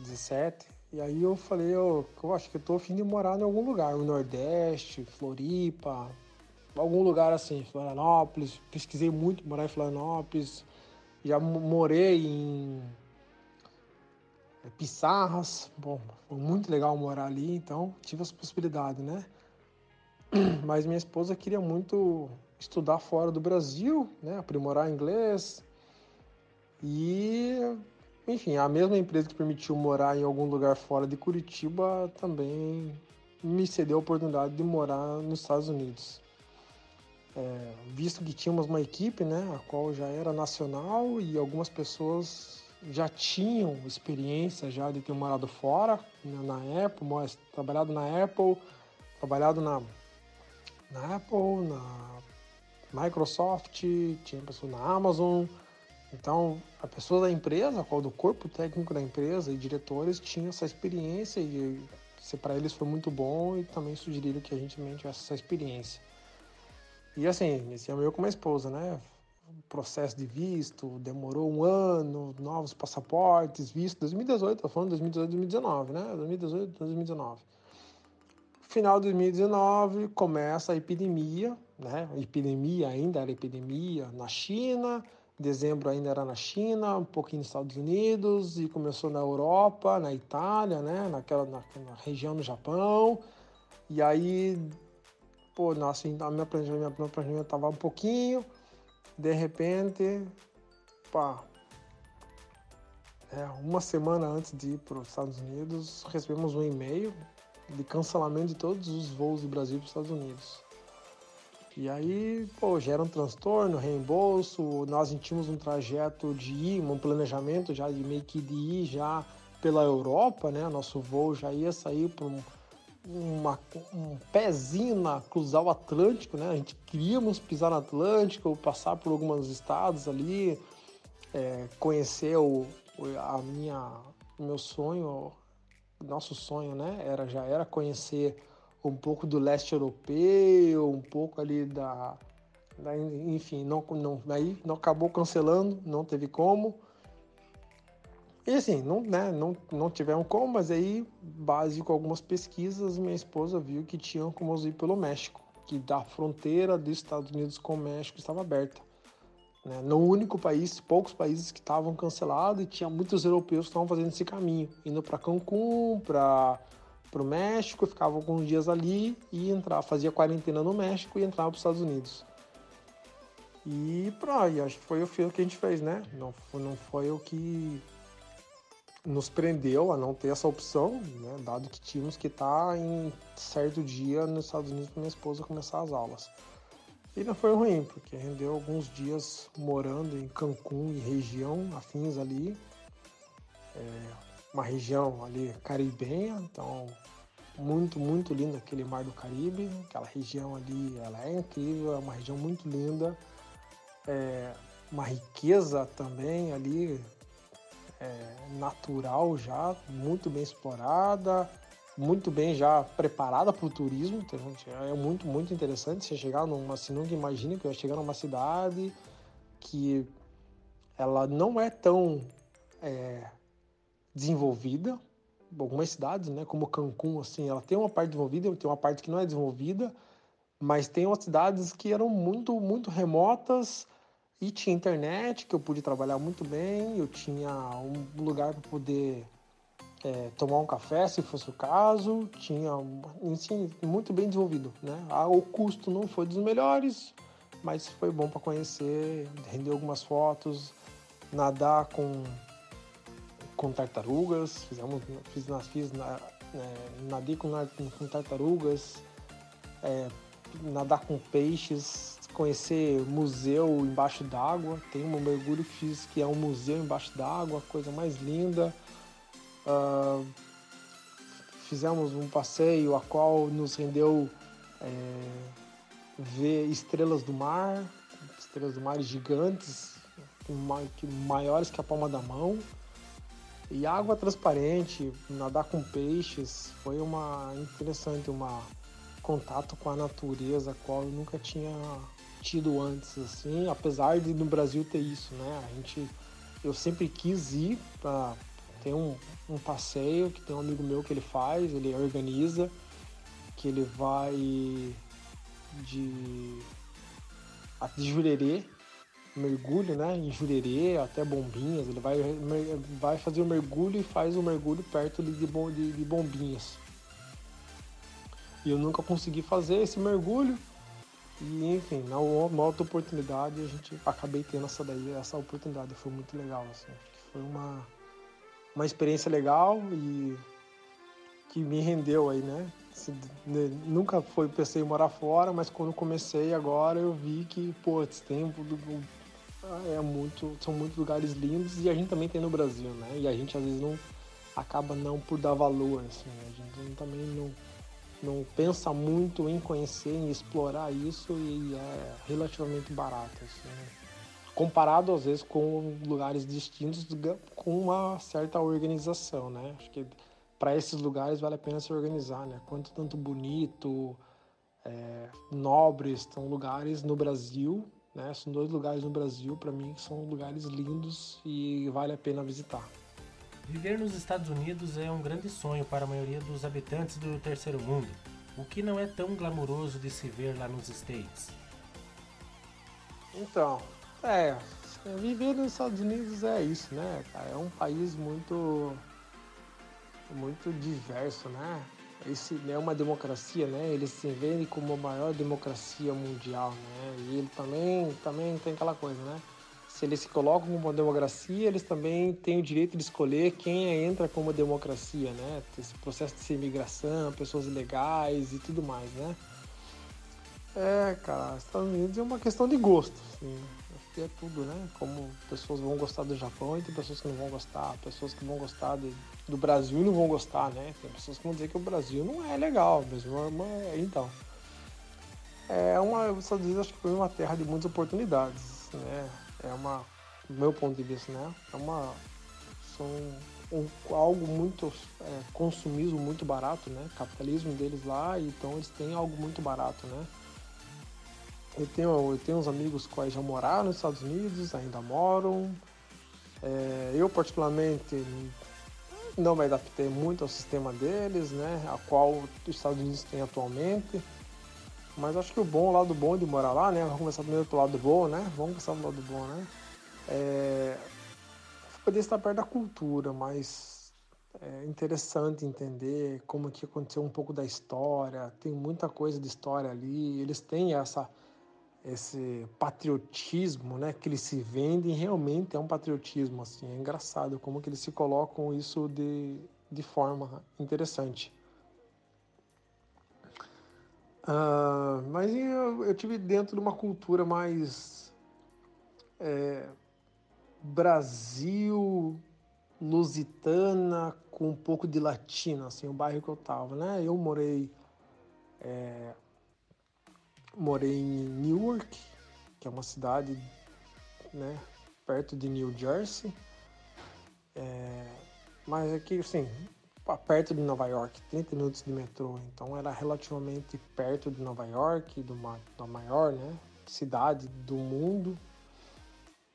17, e aí eu falei, eu, eu acho que eu tô afim de morar em algum lugar, no Nordeste, Floripa, algum lugar assim, Florianópolis. Pesquisei muito morar em Florianópolis. Já morei em é, Pissarras. Bom, foi muito legal morar ali, então tive essa possibilidade, né? Mas minha esposa queria muito estudar fora do Brasil, né? Aprimorar inglês. E enfim, a mesma empresa que permitiu morar em algum lugar fora de Curitiba também me cedeu a oportunidade de morar nos Estados Unidos. É, visto que tínhamos uma equipe, né, a qual já era nacional e algumas pessoas já tinham experiência já de ter morado fora, né, na Apple, trabalhado na Apple, trabalhado na, na Apple, na Microsoft, tinha pessoas na Amazon, então, a pessoa da empresa, qual do corpo técnico da empresa e diretores tinham essa experiência e para eles foi muito bom e também sugeriram que a gente também tivesse essa experiência. E assim, iniciamos eu com a esposa, né? O processo de visto demorou um ano, novos passaportes, visto 2018, tô falando 2018, 2019, né? 2018, 2019. Final de 2019 começa a epidemia, né? Epidemia ainda era epidemia na China, Dezembro ainda era na China, um pouquinho nos Estados Unidos e começou na Europa, na Itália, né? Naquela na, na região do Japão. E aí, pô, nossa, a minha planejamento, meu planejamento tava um pouquinho. De repente, pá, é, uma semana antes de ir para os Estados Unidos, recebemos um e-mail de cancelamento de todos os voos do Brasil para os Estados Unidos. E aí, pô, gera um transtorno, reembolso. Nós tínhamos um trajeto de ir, um planejamento já de meio que de ir já pela Europa, né? Nosso voo já ia sair por um, uma, um pezinho na cruzar o Atlântico, né? A gente queríamos pisar no Atlântico, passar por alguns estados ali, é, conhecer o, a minha, o meu sonho, nosso sonho, né? Era já era conhecer um pouco do leste europeu, um pouco ali da, da enfim, não, não, aí não acabou cancelando, não teve como. E assim, não, né, não, não tivemos como, mas aí, base com algumas pesquisas, minha esposa viu que tinham como ir pelo México, que da fronteira dos Estados Unidos com o México estava aberta. Né? No único país, poucos países que estavam cancelados e tinha muitos europeus que estavam fazendo esse caminho, indo para Cancún, para para o México, ficava alguns dias ali e entrava, fazia quarentena no México e entrava para os Estados Unidos. E pronto, acho que foi o que a gente fez, né? Não não foi o que nos prendeu a não ter essa opção, né? dado que tínhamos que estar tá em certo dia nos Estados Unidos para minha esposa começar as aulas. E não foi ruim, porque rendeu alguns dias morando em Cancún e região afins ali. É, uma região ali caribenha, então muito, muito linda aquele mar do Caribe, aquela região ali, ela é incrível, é uma região muito linda, é uma riqueza também ali, é, natural já, muito bem explorada, muito bem já preparada para o turismo, é muito, muito interessante você chegar numa, você nunca imagina que vai chegar numa cidade que ela não é tão é, desenvolvida. Algumas cidades, né, como Cancún, assim, ela tem uma parte desenvolvida, tem uma parte que não é desenvolvida, mas tem umas cidades que eram muito, muito remotas e tinha internet que eu pude trabalhar muito bem, eu tinha um lugar para poder é, tomar um café, se fosse o caso, tinha sim, muito bem desenvolvido, né? Ah, o custo não foi dos melhores, mas foi bom para conhecer, render algumas fotos, nadar com com tartarugas, fizemos, fiz, fiz na, é, com, com tartarugas, é, nadar com peixes, conhecer museu embaixo d'água. Tem um mergulho que fiz que é um museu embaixo d'água, coisa mais linda. Uh, fizemos um passeio a qual nos rendeu é, ver estrelas do mar, estrelas do mar gigantes, maiores que a palma da mão. E água transparente, nadar com peixes, foi uma interessante, uma contato com a natureza, qual eu nunca tinha tido antes, assim, apesar de no Brasil ter isso, né? A gente, eu sempre quis ir para ter um, um passeio que tem um amigo meu que ele faz, ele organiza, que ele vai de, de Jurerê, mergulho, né, em Jurerê, até Bombinhas, ele vai, vai fazer o mergulho e faz o mergulho perto de, de, de Bombinhas. E eu nunca consegui fazer esse mergulho, e enfim, na outra oportunidade a gente acabei tendo essa daí, essa oportunidade, foi muito legal, assim, foi uma, uma experiência legal e que me rendeu aí, né? Né, nunca foi pensei em morar fora, mas quando comecei agora eu vi que, pô, tem é muito, são muitos lugares lindos e a gente também tem no Brasil, né? E a gente às vezes não acaba não por dar valor, assim, né? a gente também não, não pensa muito em conhecer, em explorar isso e é relativamente barato, assim, né? comparado às vezes com lugares distintos com uma certa organização, né? Acho que para esses lugares vale a pena se organizar, né? Quanto tanto bonito, é, nobres, são lugares no Brasil, né? São dois lugares no Brasil para mim que são lugares lindos e vale a pena visitar. Viver nos Estados Unidos é um grande sonho para a maioria dos habitantes do terceiro mundo, o que não é tão glamouroso de se ver lá nos States. Então, é, viver nos Estados Unidos é isso, né, cara? É um país muito muito diverso, né? Esse é uma democracia, né? Ele se vende como a maior democracia mundial, né? E ele também, também tem aquela coisa, né? Se eles se colocam como uma democracia, eles também têm o direito de escolher quem entra como democracia, né? Esse processo de imigração, pessoas ilegais e tudo mais, né? É, cara, Estados Unidos é uma questão de gosto, assim é tudo, né? Como pessoas vão gostar do Japão e tem pessoas que não vão gostar, pessoas que vão gostar de, do Brasil não vão gostar, né? Tem pessoas que vão dizer que o Brasil não é legal, o Brasil é então. É uma, os Estados Unidos acho que foi uma terra de muitas oportunidades, né? É uma, do meu ponto de vista, né? É uma, são um, algo muito, é, consumismo muito barato, né? Capitalismo deles lá, então eles têm algo muito barato, né? Eu tenho, eu tenho uns amigos quais já moraram nos Estados Unidos, ainda moram. É, eu, particularmente, não me adaptei muito ao sistema deles, né, a qual os Estados Unidos tem atualmente. Mas acho que o bom, o lado bom de morar lá, né, vamos começar primeiro pelo lado bom, né, vamos começar pelo lado bom, né, é poder estar perto da cultura, mas é interessante entender como que aconteceu um pouco da história, tem muita coisa de história ali, eles têm essa esse patriotismo, né, que eles se vendem, realmente é um patriotismo, assim, é engraçado como que eles se colocam isso de, de forma interessante. Uh, mas eu, eu tive dentro de uma cultura mais é, Brasil, lusitana, com um pouco de latina, assim, o bairro que eu tava, né? Eu morei é, morei em Newark, que é uma cidade né, perto de New Jersey. É, mas aqui, assim, perto de Nova York, 30 minutos de metrô. Então era relativamente perto de Nova York, do, da maior né, cidade do mundo.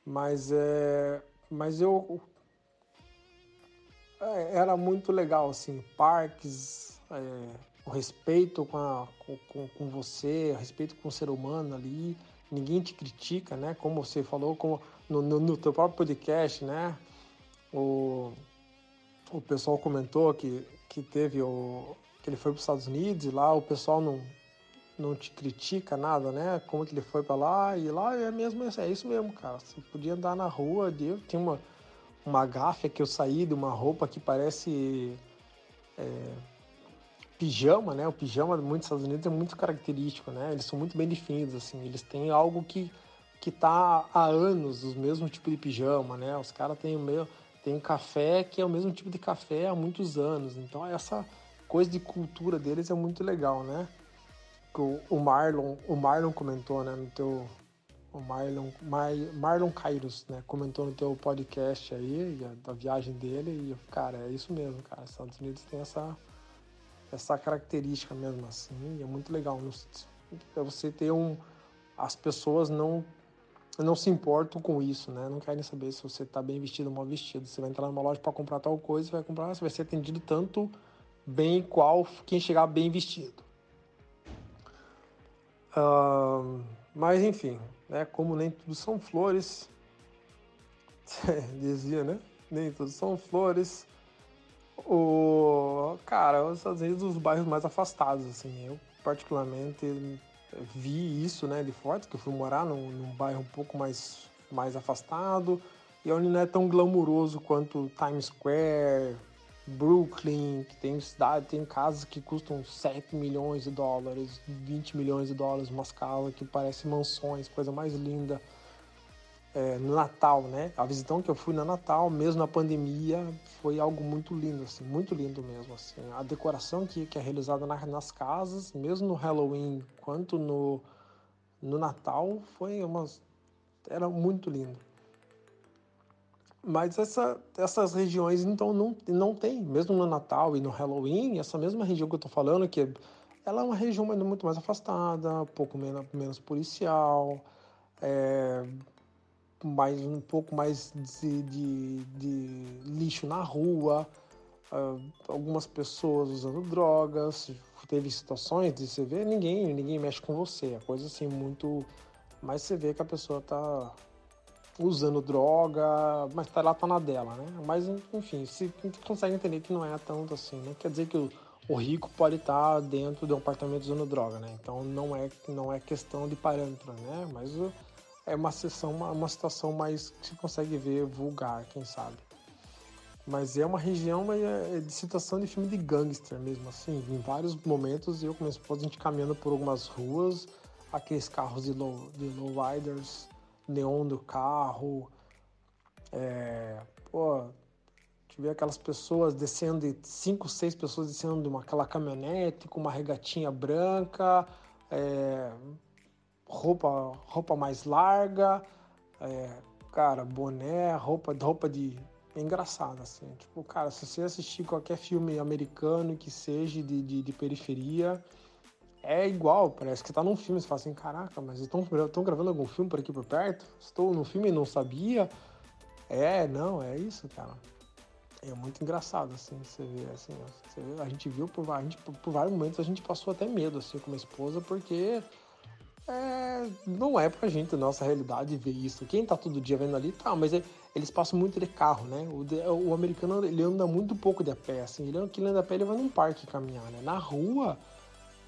Mas, é, mas eu é, era muito legal, assim, parques, é, o respeito com, a, com, com você, o respeito com o ser humano ali, ninguém te critica, né? Como você falou no, no, no teu próprio podcast, né? O, o pessoal comentou que, que teve o. que ele foi para os Estados Unidos e lá o pessoal não, não te critica nada, né? Como que ele foi para lá e lá é mesmo, é isso mesmo, cara. Você podia andar na rua, tinha uma, uma gáfia que eu saí de uma roupa que parece é, pijama, né? O pijama muitos Estados Unidos é muito característico, né? Eles são muito bem definidos, assim. Eles têm algo que que tá há anos os mesmos tipo de pijama, né? Os caras têm o meio tem café que é o mesmo tipo de café há muitos anos. Então essa coisa de cultura deles é muito legal, né? O, o Marlon, o Marlon comentou, né, no teu o Marlon, Mar, Marlon Kairos, né, comentou no teu podcast aí da viagem dele e cara, é isso mesmo, cara. Os Estados Unidos tem essa essa característica mesmo assim, é muito legal. É você ter um as pessoas não não se importam com isso, né? Não querem saber se você está bem vestido ou mal vestido. Você vai entrar numa loja para comprar tal coisa, você vai comprar, você vai ser atendido tanto bem qual quem chegar bem vestido. Uh, mas enfim, né? Como nem tudo são flores, dizia, né? Nem tudo são flores. O cara, Estados Unidos, os bairros mais afastados, assim, eu particularmente vi isso, né, de fotos, que eu fui morar num, num bairro um pouco mais, mais afastado e onde não é tão glamuroso quanto Times Square, Brooklyn, que tem cidade, tem casas que custam 7 milhões de dólares, 20 milhões de dólares, umas casas que parecem mansões, coisa mais linda é, no Natal, né? A visitão que eu fui no Natal, mesmo na pandemia, foi algo muito lindo, assim, muito lindo mesmo, assim. A decoração que, que é realizada na, nas casas, mesmo no Halloween quanto no, no Natal, foi umas... era muito lindo. Mas essa, essas regiões, então, não, não tem, mesmo no Natal e no Halloween, essa mesma região que eu tô falando, que ela é uma região muito mais afastada, um pouco menos, menos policial, é, mais um pouco mais de, de, de lixo na rua, uh, algumas pessoas usando drogas, teve situações de você ver ninguém, ninguém mexe com você, é coisa assim muito, mas você vê que a pessoa tá usando droga, mas tá lá tá na dela, né? Mas enfim, se consegue entender que não é tanto assim, não quer dizer que o, o rico pode estar tá dentro de um apartamento usando droga, né? Então não é não é questão de parâmetro, né? Mas é uma sessão, uma, uma situação mais que você consegue ver vulgar, quem sabe. Mas é uma região é de situação de filme de gangster mesmo, assim. Em vários momentos eu com minha a gente caminhando por algumas ruas, aqueles carros de low, de low riders, neon do carro, é, pô, tive aquelas pessoas descendo, cinco, seis pessoas descendo de uma, aquela caminhonete com uma regatinha branca, é, roupa, roupa mais larga, é, cara, boné, roupa, roupa de. É engraçado, assim. Tipo, cara, se você assistir qualquer filme americano que seja de, de, de periferia, é igual, parece que tá num filme. Você fala assim, caraca, mas estão gravando algum filme por aqui por perto? Estou no filme e não sabia. É, não, é isso, cara. É muito engraçado, assim, você vê, assim, você vê, a gente viu por, a gente, por vários momentos a gente passou até medo, assim, com a esposa, porque é, não é pra gente, nossa realidade, ver isso. Quem tá todo dia vendo ali, tá, mas é, eles passam muito de carro, né? O, o, americano, ele anda muito pouco de pé, assim. Ele, anda a pé, ele vai num parque caminhar, né? Na rua,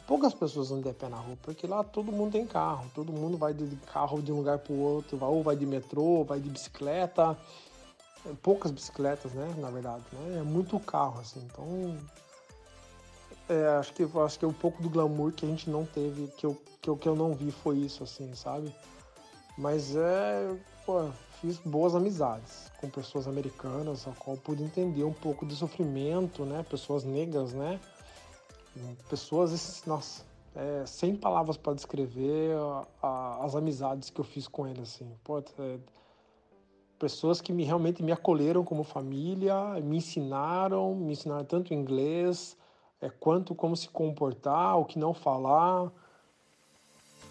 poucas pessoas andam de pé na rua, porque lá todo mundo tem carro. Todo mundo vai de carro de um lugar pro outro, ou vai de metrô, vai de bicicleta. É, poucas bicicletas, né? Na verdade, né? É muito carro, assim. Então, é, acho que acho que um pouco do glamour que a gente não teve, que eu, que eu, que eu não vi foi isso, assim, sabe? Mas é, pô, fiz boas amizades com pessoas americanas, a qual pude entender um pouco do sofrimento, né? Pessoas negras, né? Pessoas, nossa, é, sem palavras para descrever a, a, as amizades que eu fiz com eles, assim. Pô, é, pessoas que me, realmente me acolheram como família, me ensinaram, me ensinaram tanto inglês, é quanto como se comportar, o que não falar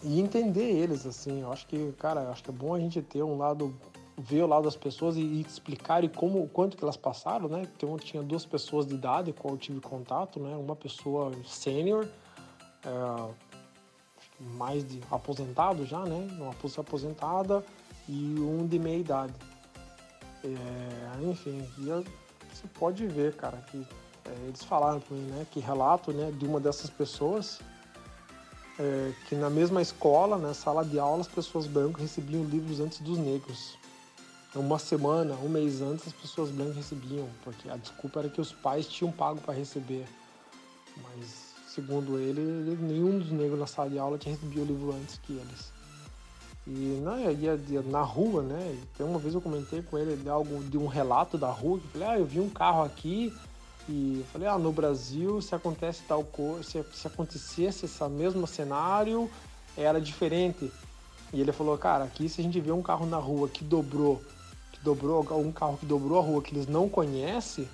e entender eles assim. Eu acho que, cara, acho que é bom a gente ter um lado ver o lado das pessoas e, e explicar e como quanto que elas passaram, né? Então tinha duas pessoas de idade com eu tive contato, né? Uma pessoa sênior, é, mais de aposentado já, né? Uma pessoa aposentada e um de meia idade. É, enfim, você pode ver, cara, que eles falaram para mim, né, que relato, né, de uma dessas pessoas é, que na mesma escola, na sala de aula, as pessoas brancas recebiam livros antes dos negros. Uma semana, um mês antes, as pessoas brancas recebiam, porque a desculpa era que os pais tinham pago para receber. Mas, segundo ele, nenhum dos negros na sala de aula tinha recebido o livro antes que eles. E na, na rua, né? Então, uma vez eu comentei com ele de, algo, de um relato da rua, que eu falei, ah, eu vi um carro aqui e eu falei, ah, no Brasil, se acontece tal coisa, se, se acontecesse esse mesmo cenário, era diferente. E ele falou, cara, aqui se a gente vê um carro na rua que dobrou, que dobrou, um carro que dobrou a rua que eles não conhecem,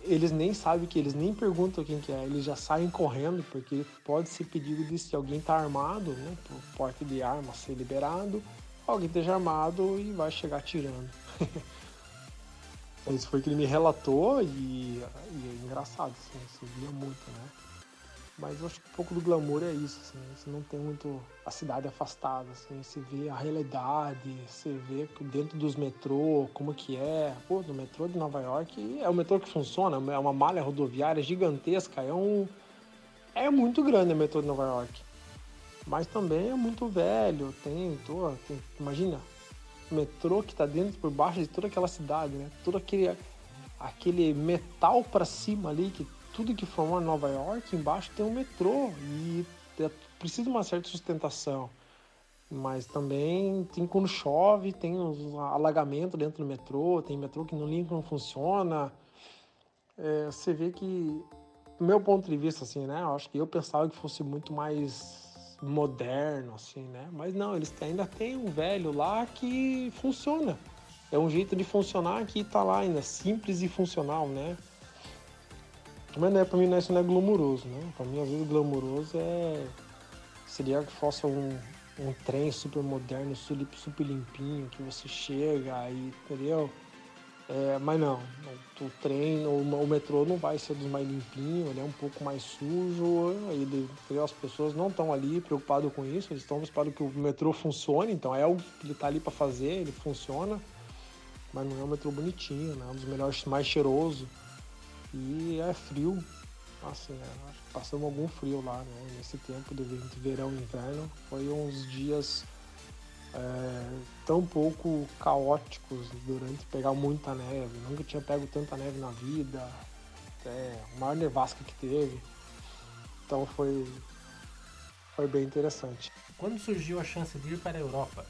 eles nem sabem que eles nem perguntam quem que é, eles já saem correndo, porque pode ser pedido de se alguém tá armado, né, por porte de arma ser liberado, alguém esteja armado e vai chegar tirando. Isso foi que ele me relatou e, e é engraçado, assim, via muito, né? Mas eu acho que um pouco do glamour é isso, assim, você não tem muito a cidade afastada, assim, você vê a realidade, você vê dentro dos metrô, como que é. Pô, do metrô de Nova York é o metrô que funciona, é uma malha rodoviária gigantesca, é um. É muito grande o metrô de Nova York. Mas também é muito velho, tem, tô, tem imagina, metrô que está dentro por baixo de toda aquela cidade, né? Todo aquele aquele metal para cima ali que tudo que forma Nova York embaixo tem um metrô e é, precisa de uma certa sustentação. Mas também tem quando chove, tem os alagamentos dentro do metrô, tem metrô que no não funciona. É, você vê que, do meu ponto de vista, assim, né? Eu acho que eu pensava que fosse muito mais moderno, assim, né? Mas não, eles ainda têm um velho lá que funciona. É um jeito de funcionar que tá lá ainda, simples e funcional, né? Mas né, pra mim isso não é glamouroso, né? Pra mim, às vezes, glamouroso é... Seria que fosse um, um trem super moderno, super limpinho, que você chega aí, entendeu? É, mas não, o trem, o, metrô não vai ser dos mais limpinhos, ele é um pouco mais sujo, ele, as pessoas não estão ali preocupadas com isso, eles estão preocupados que o metrô funcione, então é algo que ele está ali para fazer, ele funciona, mas não é um metrô bonitinho, né? um dos melhores, mais cheiroso, e é frio, assim, né? passamos algum frio lá, né? nesse tempo de verão e inverno, foi uns dias é, tão pouco caóticos durante pegar muita neve. Nunca tinha pego tanta neve na vida, até a maior nevasca que teve. Então foi, foi bem interessante. Quando surgiu a chance de ir para a Europa?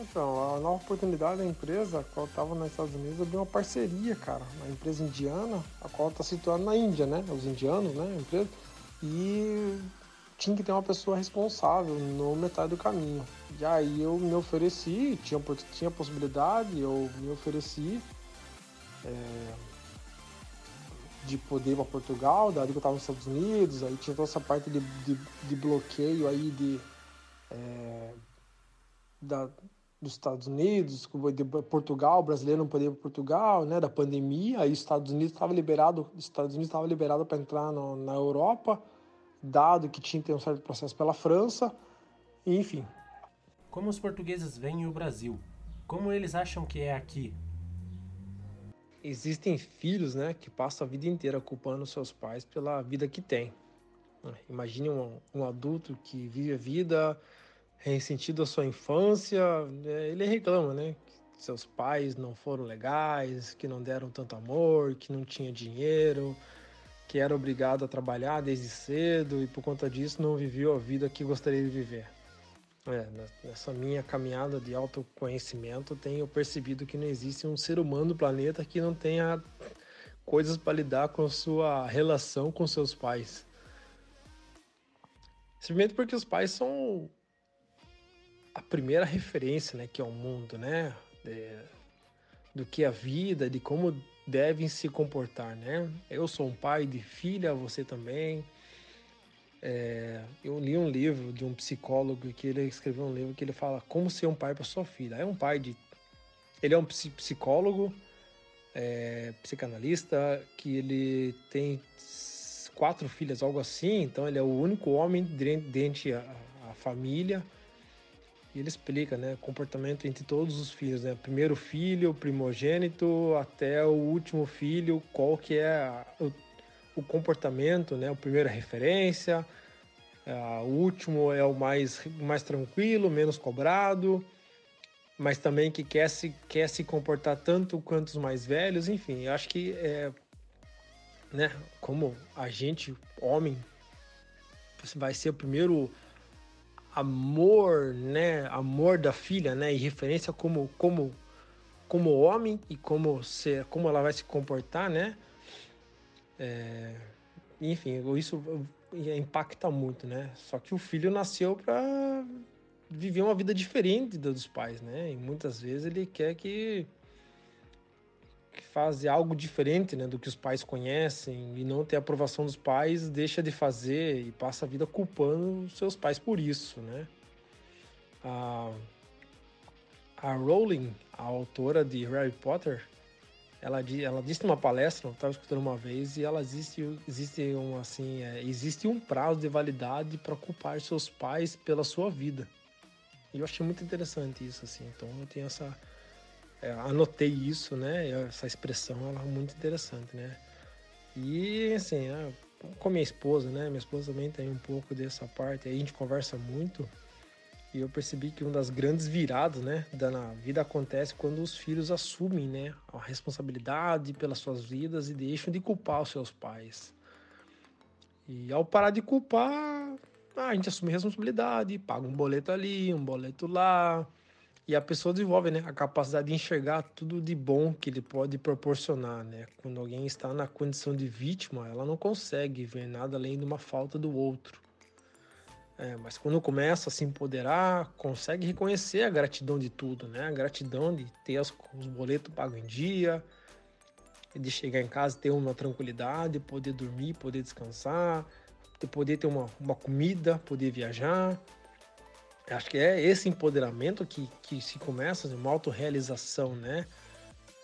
Então, a nova oportunidade da empresa, a qual estava nos Estados Unidos, abriu uma parceria, cara, uma empresa indiana, a qual está situada na Índia, né? Os indianos, né? A empresa. E tinha que ter uma pessoa responsável no metade do caminho. E aí eu me ofereci, tinha, tinha possibilidade, eu me ofereci é, de poder ir para Portugal, daí que eu estava nos Estados Unidos, aí tinha toda essa parte de, de, de bloqueio aí de, é, da, dos Estados Unidos, de Portugal, brasileiro não podia ir para Portugal, né, da pandemia, aí os Estados Unidos estava liberado, os Estados Unidos estava liberado para entrar no, na Europa, dado que tinha que ter um certo processo pela França, enfim. Como os portugueses veem o Brasil? Como eles acham que é aqui? Existem filhos, né, que passam a vida inteira culpando seus pais pela vida que tem. Imagine um, um adulto que vive a vida ressentido a sua infância, né, ele reclama, né, que seus pais não foram legais, que não deram tanto amor, que não tinha dinheiro, que era obrigado a trabalhar desde cedo e por conta disso não viveu a vida que gostaria de viver. É, nessa minha caminhada de autoconhecimento, tenho percebido que não existe um ser humano no planeta que não tenha coisas para lidar com sua relação com seus pais. Simplesmente porque os pais são a primeira referência, né, que é o mundo, né, de, do que é a vida, de como devem se comportar, né? Eu sou um pai de filha, você também. É, eu li um livro de um psicólogo que ele escreveu um livro que ele fala como ser um pai para sua filha. É um pai de, ele é um psicólogo, é, psicanalista que ele tem quatro filhas, algo assim. Então ele é o único homem dentro da família ele explica, né, comportamento entre todos os filhos, né, primeiro filho, primogênito, até o último filho, qual que é o, o comportamento, né, o primeiro referência, uh, o último é o mais, mais tranquilo, menos cobrado, mas também que quer se, quer se comportar tanto quanto os mais velhos, enfim, eu acho que é, né, como a gente, homem, vai ser o primeiro amor, né, amor da filha, né, e referência como como como homem e como ser, como ela vai se comportar, né? É, enfim, isso impacta muito, né? Só que o filho nasceu para viver uma vida diferente dos pais, né? E muitas vezes ele quer que que faz algo diferente né, do que os pais conhecem e não ter aprovação dos pais, deixa de fazer e passa a vida culpando seus pais por isso. Né? A, a Rowling, a autora de Harry Potter, ela, ela disse numa palestra, eu estava escutando uma vez, e ela existe, existe, um, assim, é, existe um prazo de validade para culpar seus pais pela sua vida. E eu achei muito interessante isso, assim. Então eu tenho essa é, anotei isso, né? Essa expressão ela é muito interessante, né? E assim, é, com minha esposa, né? Minha esposa também tem um pouco dessa parte. Aí a gente conversa muito e eu percebi que uma das grandes viradas, né, da vida acontece quando os filhos assumem, né, a responsabilidade pelas suas vidas e deixam de culpar os seus pais. E ao parar de culpar, a gente assume responsabilidade, paga um boleto ali, um boleto lá, e a pessoa desenvolve né, a capacidade de enxergar tudo de bom que ele pode proporcionar. Né? Quando alguém está na condição de vítima, ela não consegue ver nada além de uma falta do outro. É, mas quando começa a se empoderar, consegue reconhecer a gratidão de tudo, né? A gratidão de ter os, os boletos pagos em dia, de chegar em casa ter uma tranquilidade, poder dormir, poder descansar, de poder ter uma, uma comida, poder viajar. Acho que é esse empoderamento que, que se começa, uma autorrealização, né?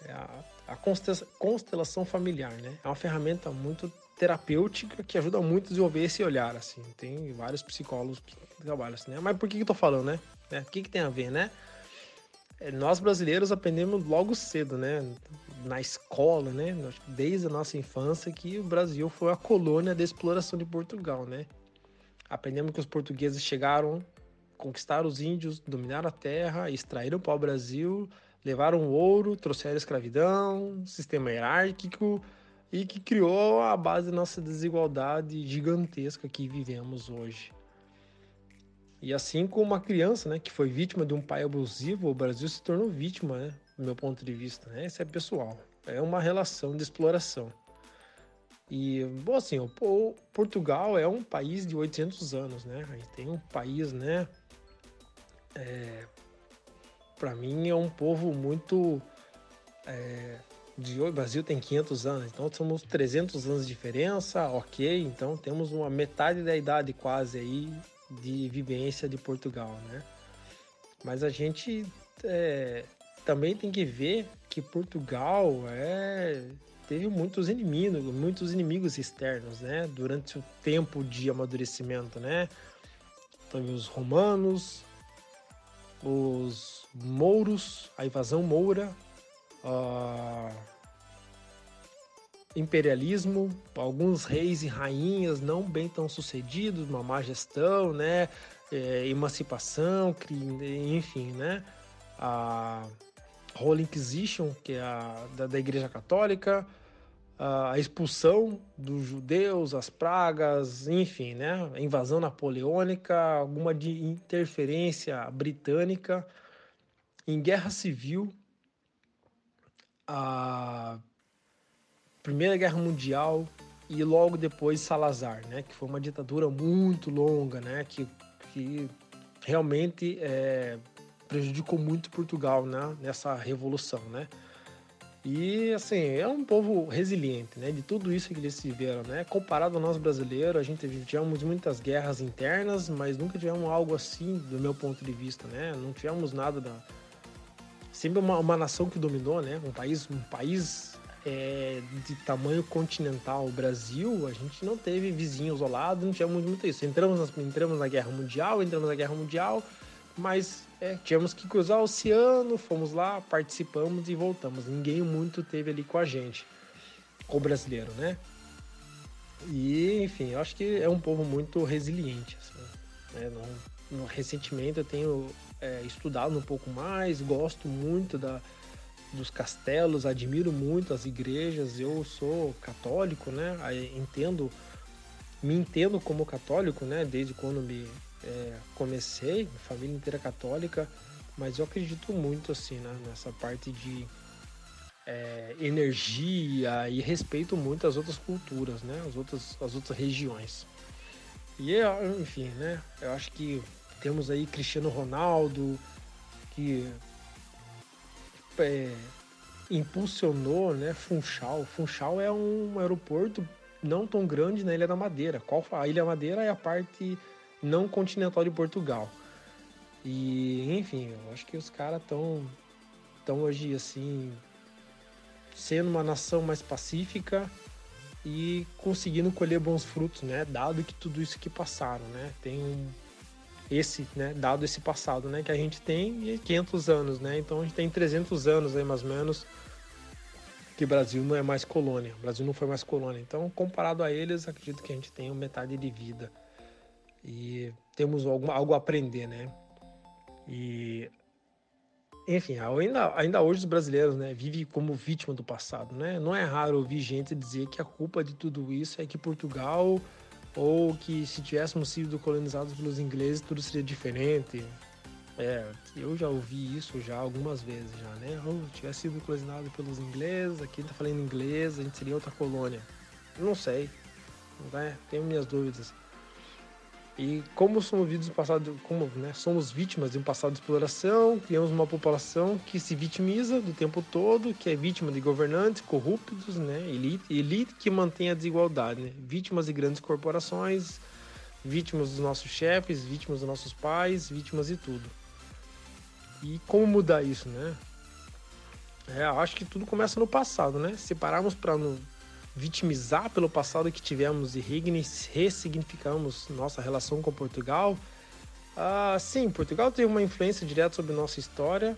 É a, a constelação familiar, né? É uma ferramenta muito terapêutica que ajuda muito a desenvolver esse olhar, assim. Tem vários psicólogos que trabalham assim, né? Mas por que que eu tô falando, né? É, o que que tem a ver, né? É, nós brasileiros aprendemos logo cedo, né? Na escola, né? Desde a nossa infância que o Brasil foi a colônia da exploração de Portugal, né? Aprendemos que os portugueses chegaram conquistaram os índios, dominaram a terra, extraíram o pau-brasil, levaram ouro, trouxeram a escravidão, sistema hierárquico e que criou a base da nossa desigualdade gigantesca que vivemos hoje. E assim como uma criança, né, que foi vítima de um pai abusivo, o Brasil se tornou vítima, né, do meu ponto de vista. Né? Isso é pessoal. É uma relação de exploração. E, bom, assim, o Portugal é um país de 800 anos, né? A gente tem um país, né, é, para mim é um povo muito é, de o Brasil tem 500 anos, então somos 300 anos de diferença, ok, então temos uma metade da idade quase aí de vivência de Portugal, né? Mas a gente é, também tem que ver que Portugal é, teve muitos inimigos, muitos inimigos externos, né? Durante o tempo de amadurecimento, né? Teve os romanos, os mouros, a invasão moura, uh, imperialismo, alguns reis e rainhas não bem tão sucedidos, uma má gestão, né, é, emancipação, enfim, né, a Holy Inquisition, que é a da, da Igreja Católica, a expulsão dos judeus, as pragas, enfim, né? A invasão napoleônica, alguma de interferência britânica em guerra civil, a Primeira Guerra Mundial e logo depois Salazar, né? Que foi uma ditadura muito longa, né? Que, que realmente é, prejudicou muito Portugal né? nessa revolução, né? E assim, é um povo resiliente, né? De tudo isso que eles viveram, né? Comparado ao nosso brasileiro, a gente tivemos muitas guerras internas, mas nunca tivemos algo assim do meu ponto de vista, né? Não tivemos nada da sempre uma, uma nação que dominou, né? Um país, um país é, de tamanho continental, o Brasil, a gente não teve vizinhos ao lado, não tivemos muito isso. Entramos, entramos na Guerra Mundial, entramos na Guerra Mundial, mas é, tivemos que cruzar o oceano, fomos lá, participamos e voltamos. Ninguém muito teve ali com a gente, com o brasileiro, né? E, enfim, eu acho que é um povo muito resiliente. Assim, né? no, no, recentemente eu tenho é, estudado um pouco mais, gosto muito da, dos castelos, admiro muito as igrejas. Eu sou católico, né? Entendo, me entendo como católico, né? Desde quando me é, comecei, família inteira católica, mas eu acredito muito assim, né? Nessa parte de é, energia e respeito muito as outras culturas, né? As outras, as outras regiões. E enfim, né? Eu acho que temos aí Cristiano Ronaldo, que é, impulsionou né, Funchal. Funchal é um aeroporto não tão grande na Ilha da Madeira. Qual a Ilha Madeira é a parte não continental de Portugal. E enfim, eu acho que os caras estão tão hoje assim sendo uma nação mais pacífica e conseguindo colher bons frutos, né? Dado que tudo isso que passaram, né? Tem um esse, né, dado esse passado, né, que a gente tem 500 anos, né? Então a gente tem 300 anos aí mais ou menos que o Brasil não é mais colônia. O Brasil não foi mais colônia. Então, comparado a eles, acredito que a gente tem metade de vida. E temos algo, a aprender, né? E enfim, ainda, ainda hoje os brasileiros né, vivem como vítima do passado. Né? Não é raro ouvir gente dizer que a culpa de tudo isso é que Portugal ou que se tivéssemos sido colonizados pelos ingleses tudo seria diferente. É, eu já ouvi isso já algumas vezes já, né? Oh, tivesse sido colonizado pelos ingleses, aqui tá falando inglês, a gente seria outra colônia. Não sei, né? Tenho minhas dúvidas. E como somos vítimas do passado, como né, somos vítimas de um passado de exploração, criamos uma população que se vitimiza do tempo todo, que é vítima de governantes corruptos, né, elite, elite que mantém a desigualdade, né, vítimas de grandes corporações, vítimas dos nossos chefes, vítimas dos nossos pais, vítimas de tudo. E como mudar isso, né? É, acho que tudo começa no passado, né? Separarmos para vitimizar pelo passado que tivemos e ressignificamos nossa relação com Portugal. Ah, sim, Portugal tem uma influência direta sobre nossa história,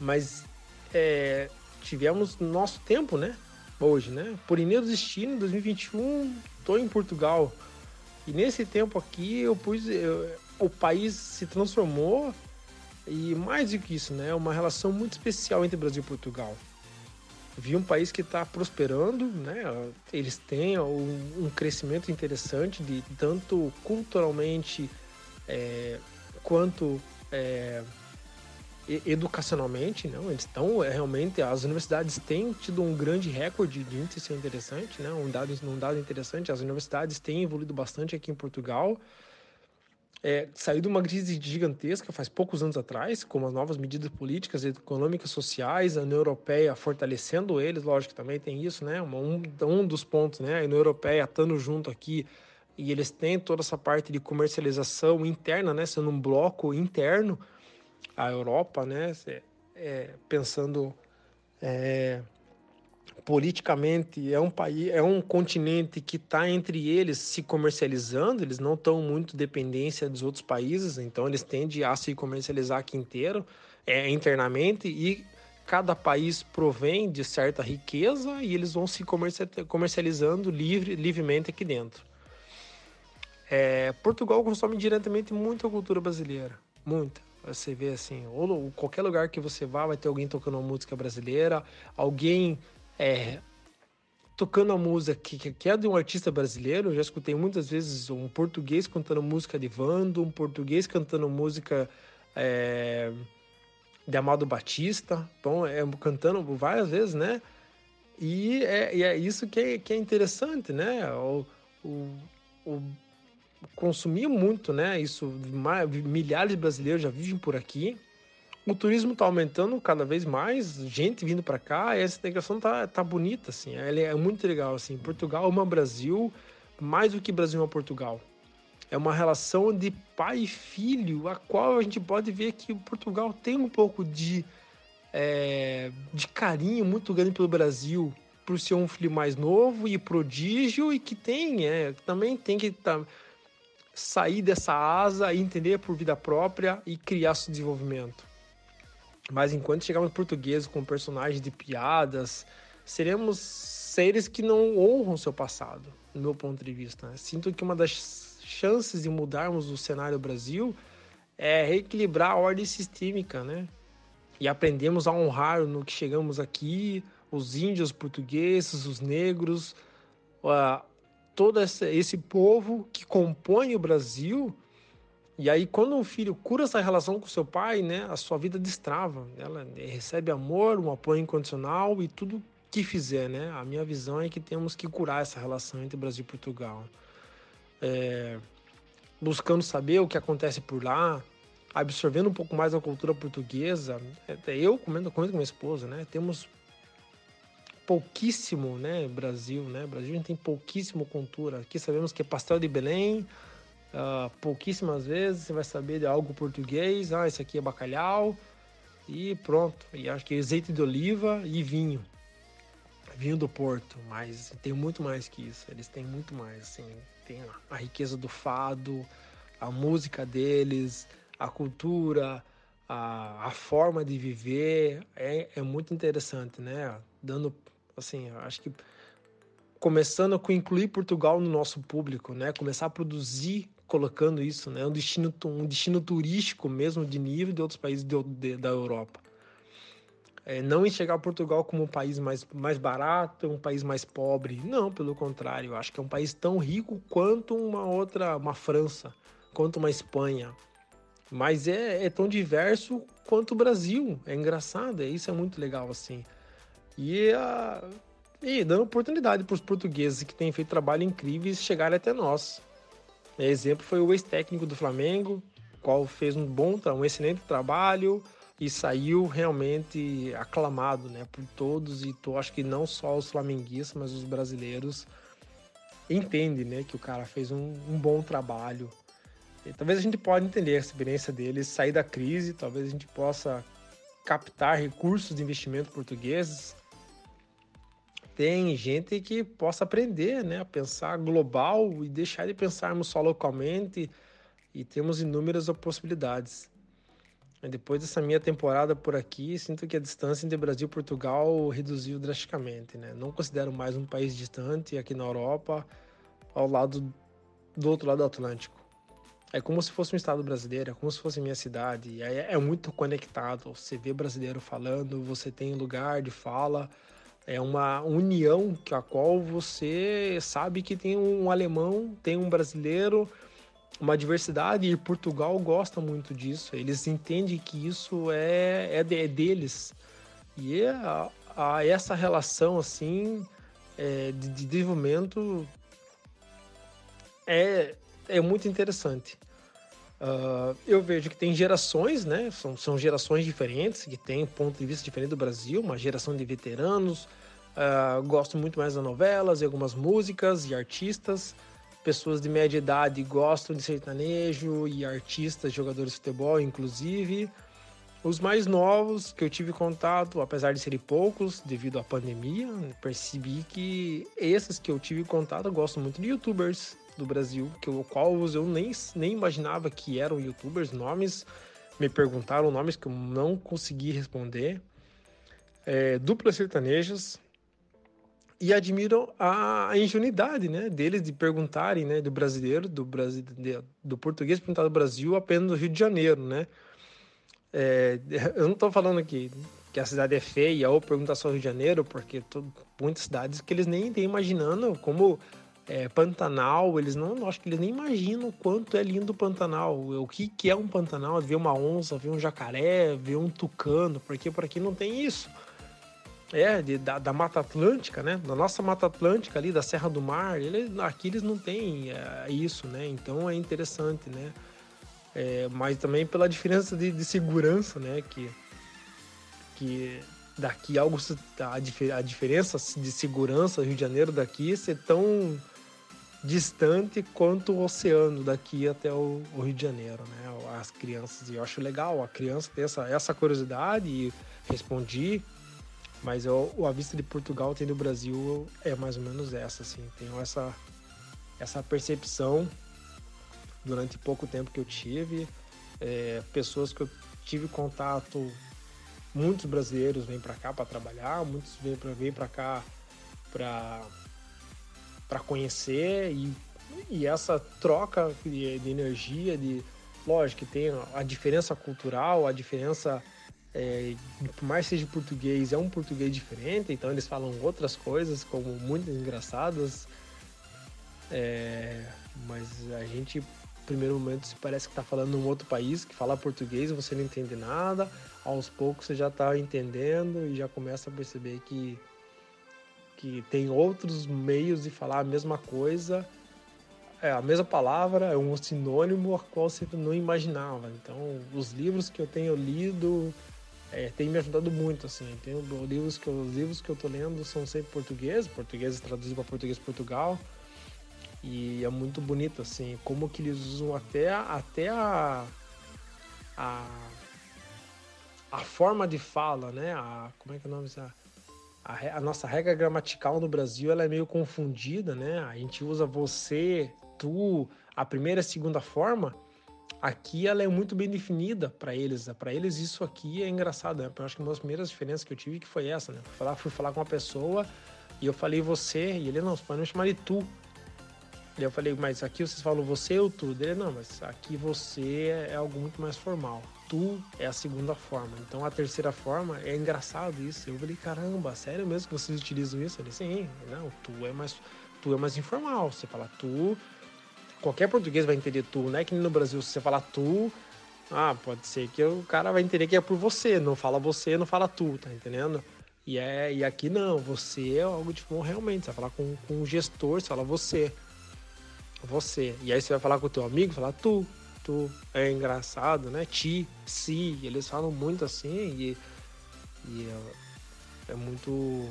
mas é, tivemos nosso tempo, né? Hoje, né? Por início destino, 2021, estou em Portugal. E nesse tempo aqui, eu pus, eu, o país se transformou e mais do que isso, né? Uma relação muito especial entre Brasil e Portugal vi um país que está prosperando, né? Eles têm um, um, crescimento interessante de tanto culturalmente é, quanto é, educacionalmente, não? Eles estão é, realmente as universidades têm tido um grande recorde de índice interessante, né? Um dado, um dado interessante, as universidades têm evoluído bastante aqui em Portugal é, saiu de uma crise gigantesca faz poucos anos atrás, com as novas medidas políticas, econômicas, sociais, a União Europeia fortalecendo eles, lógico também tem isso, né? Um, um dos pontos, né? A União Europeia estando junto aqui e eles têm toda essa parte de comercialização interna, né? Sendo um bloco interno, a Europa, né? É, pensando é, politicamente é um país, é um continente que está entre eles se comercializando, eles não estão muito dependência dos outros países, então eles tendem a se comercializar aqui inteiro, é, internamente e cada país provém de certa riqueza e eles vão se comercializando livre, livremente aqui dentro. É, Portugal consome diretamente muita cultura brasileira, muita. Você vê assim, ou qualquer lugar que você vá vai ter alguém tocando música brasileira, alguém é, tocando a música que, que é de um artista brasileiro. Eu já escutei muitas vezes um português cantando música de Vando, um português cantando música é, de Amado Batista, bom, é, cantando várias vezes, né? E é, é isso que é, que é interessante, né? O, o, o consumir muito, né? Isso, milhares de brasileiros já vivem por aqui o turismo está aumentando cada vez mais, gente vindo para cá, e essa integração tá, tá bonita, assim, ela é muito legal, assim, Portugal ama Brasil mais do que Brasil ama Portugal. É uma relação de pai e filho, a qual a gente pode ver que Portugal tem um pouco de, é, de carinho muito grande pelo Brasil, por ser um filho mais novo e prodígio, e que tem, é, também tem que... Tá, sair dessa asa, entender por vida própria e criar seu desenvolvimento. Mas enquanto chegarmos português com personagens de piadas, seremos seres que não honram seu passado, no meu ponto de vista. Né? Sinto que uma das chances de mudarmos o cenário Brasil é reequilibrar a ordem sistêmica, né? E aprendemos a honrar no que chegamos aqui, os índios portugueses, os negros, uh, todo esse povo que compõe o Brasil. E aí, quando um filho cura essa relação com seu pai, né, a sua vida destrava. Ela recebe amor, um apoio incondicional e tudo que fizer, né? A minha visão é que temos que curar essa relação entre Brasil e Portugal. É, buscando saber o que acontece por lá, absorvendo um pouco mais a cultura portuguesa. Até eu comendo, comendo com minha esposa, né? Temos pouquíssimo, né, Brasil, né? Brasil a gente tem pouquíssimo cultura. Aqui sabemos que é pastel de Belém, uh, pouquíssimas vezes você vai saber de algo português. Ah, isso aqui é bacalhau e pronto. E acho que azeite de oliva e vinho, vinho do Porto. Mas tem muito mais que isso. Eles têm muito mais, assim, tem a riqueza do fado, a música deles, a cultura, a, a forma de viver é, é muito interessante, né? Dando assim, acho que começando com incluir Portugal no nosso público, né? Começar a produzir colocando isso, né? Um destino, um destino turístico mesmo de nível de outros países de, de, da Europa. É, não enxergar Portugal como um país mais, mais barato, um país mais pobre. Não, pelo contrário. Acho que é um país tão rico quanto uma outra, uma França, quanto uma Espanha. Mas é, é tão diverso quanto o Brasil. É engraçado, é, isso é muito legal, assim. E, uh, e dando oportunidade para os portugueses que têm feito trabalho incríveis chegarem até nós. Exemplo foi o ex-técnico do Flamengo, qual fez um bom, um excelente trabalho e saiu realmente aclamado, né, por todos e tô, acho que não só os flamenguistas, mas os brasileiros entendem, né, que o cara fez um, um bom trabalho. E talvez a gente possa entender a experiência deles, sair da crise, talvez a gente possa captar recursos de investimento portugueses tem gente que possa aprender né, a pensar global e deixar de pensarmos só localmente e temos inúmeras possibilidades. Depois dessa minha temporada por aqui, sinto que a distância entre Brasil e Portugal reduziu drasticamente. Né? Não considero mais um país distante aqui na Europa, ao lado do outro lado do Atlântico. É como se fosse um estado brasileiro, é como se fosse minha cidade. É, é muito conectado. Você vê brasileiro falando, você tem lugar de fala, é uma união que a qual você sabe que tem um alemão, tem um brasileiro, uma diversidade e Portugal gosta muito disso. Eles entendem que isso é, é, de, é deles e é a, a essa relação assim é, de, de, desenvolvimento é, é muito interessante. Uh, eu vejo que tem gerações, né? São, são gerações diferentes, que têm um ponto de vista diferente do Brasil, uma geração de veteranos. Uh, gosto muito mais das novelas e algumas músicas e artistas. Pessoas de média idade gostam de sertanejo e artistas, jogadores de futebol, inclusive. Os mais novos que eu tive contato, apesar de serem poucos, devido à pandemia, percebi que esses que eu tive contato, gosto muito de youtubers, do Brasil, que o qual eu nem, nem imaginava que eram youtubers, nomes, me perguntaram nomes que eu não consegui responder. É, duplas sertanejas e admiro a, a ingenuidade né, deles de perguntarem né, do brasileiro, do, Brasil, do português perguntar do Brasil apenas do Rio de Janeiro, né? É, eu não estou falando que, que a cidade é feia ou perguntar só Rio de Janeiro, porque tô, muitas cidades que eles nem têm imaginando como é, Pantanal, eles não, acho que eles nem imaginam o quanto é lindo o Pantanal, o que, que é um Pantanal, ver uma onça, ver um jacaré, ver um tucano, porque por aqui não tem isso. É, de, da, da, Mata Atlântica, né? Da nossa Mata Atlântica ali, da Serra do Mar, ele, aqui eles não têm é, isso, né? Então é interessante, né? É, mas também pela diferença de, de, segurança, né? Que, que daqui algo a, a diferença de segurança Rio de Janeiro daqui ser tão distante quanto o oceano daqui até o, o, Rio de Janeiro, né? As crianças, e eu acho legal a criança ter essa, essa curiosidade e respondi, mas eu, a vista de Portugal tem do Brasil é mais ou menos essa, assim, tenho essa, essa percepção durante pouco tempo que eu tive. É, pessoas que eu tive contato, muitos brasileiros vêm para cá para trabalhar, muitos vêm para cá para para conhecer e, e essa troca de, de, energia, de lógico que tem a diferença cultural, a diferença é, por mais seja português, é um português diferente, então eles falam outras coisas, como muito engraçadas. É, mas a gente, primeiro momento, se parece que está falando num outro país que fala português você não entende nada. Aos poucos você já está entendendo e já começa a perceber que, que tem outros meios de falar a mesma coisa é a mesma palavra, é um sinônimo a qual você não imaginava. Então, os livros que eu tenho lido é, tem me ajudado muito, assim. Tem livros que, os livros que eu tô lendo são sempre português, português traduzido para português Portugal. E é muito bonito, assim, como que eles usam até, até a, a, a forma de fala, né? A, como é que é o nome? A, a, nossa regra gramatical no Brasil ela é meio confundida, né? A gente usa você, tu, a primeira e a segunda forma, aqui ela é muito bem definida para eles. Para eles isso aqui é engraçado. Né? Eu acho que uma das primeiras diferenças que eu tive que foi essa, né? Fui falar, fui falar com uma pessoa e eu falei você e ele não, você pode me chamar de tu. Eu falei, mas aqui vocês falam você ou tu? Ele não, mas aqui você é algo muito mais formal. Tu é a segunda forma. Então a terceira forma é engraçado isso. Eu falei, caramba, sério mesmo que vocês utilizam isso? Ele, sim, não, tu é mais tu é mais informal. Você fala tu qualquer português vai entender tu, não é que no Brasil se você falar tu, ah, pode ser que o cara vai entender que é por você, não fala você, não fala tu, tá entendendo? E, é, e aqui não, você é algo tipo, realmente, você vai falar com, com o gestor, você fala você. Você. E aí você vai falar com o teu amigo, falar tu. Tu. É engraçado, né? Ti, si. Eles falam muito assim e, e é, é muito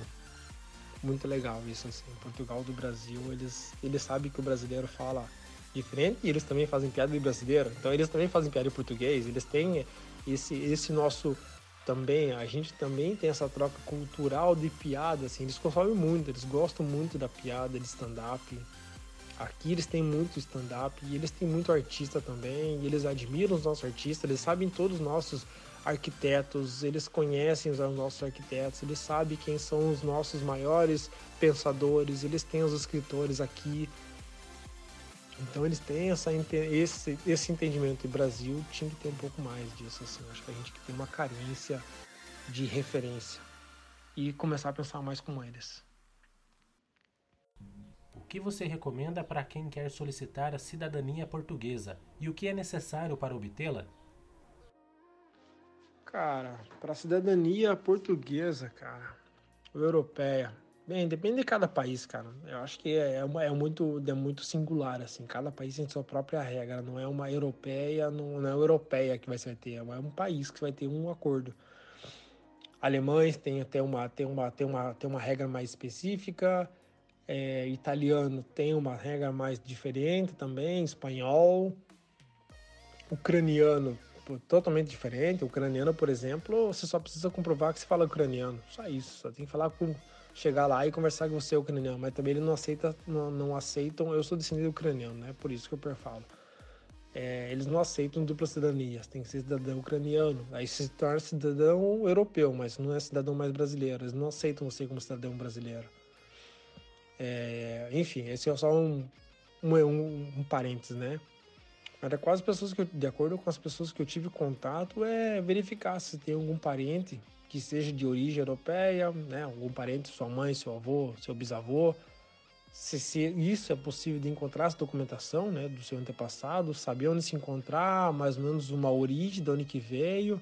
muito legal isso assim. Portugal do Brasil, eles eles sabem que o brasileiro fala diferente e eles também fazem piada de brasileiro. Então eles também fazem piada em português, eles têm esse, esse nosso também, a gente também tem essa troca cultural de piada, assim, eles consomem muito, eles gostam muito da piada de stand-up. Aqui eles têm muito stand-up e eles têm muito artista também, e eles admiram os nossos artistas, eles sabem todos os nossos arquitetos, eles conhecem os nossos arquitetos, eles sabem quem são os nossos maiores pensadores, eles têm os escritores aqui, então eles têm essa, esse, esse entendimento. E o Brasil tinha que ter um pouco mais disso. Assim. Acho que a gente tem uma carência de referência. E começar a pensar mais como eles. Que você recomenda para quem quer solicitar a cidadania portuguesa? E o que é necessário para obtê-la? Cara, para a cidadania portuguesa, cara, ou europeia, Bem, depende de cada país, cara. Eu acho que é, é, é, muito, é muito singular, assim. Cada país tem sua própria regra. Não é uma europeia, não, não é europeia que vai ter. É um país que vai ter um acordo. Alemães tem até uma, tem uma, tem uma, tem uma regra mais específica. É, italiano tem uma regra mais diferente também. Espanhol. Ucraniano totalmente diferente. Ucraniano, por exemplo, você só precisa comprovar que você fala ucraniano. Só isso. Só tem que falar com chegar lá e conversar com você ucraniano, mas também ele não aceita, não, não aceitam. Eu sou descendente ucraniano, né? Por isso que eu falo. É, eles não aceitam dupla cidadania, tem que ser cidadão ucraniano. Aí se torna cidadão europeu, mas não é cidadão mais brasileiro. Eles não aceitam você como cidadão brasileiro. É, enfim, esse é só um, um, um, um parênteses, né? Mas é quase pessoas que eu, de acordo com as pessoas que eu tive contato, é verificar se tem algum parente que seja de origem europeia, né, algum parente, sua mãe, seu avô, seu bisavô, se, se isso é possível de encontrar essa documentação né, do seu antepassado, saber onde se encontrar, mais ou menos uma origem, de onde que veio.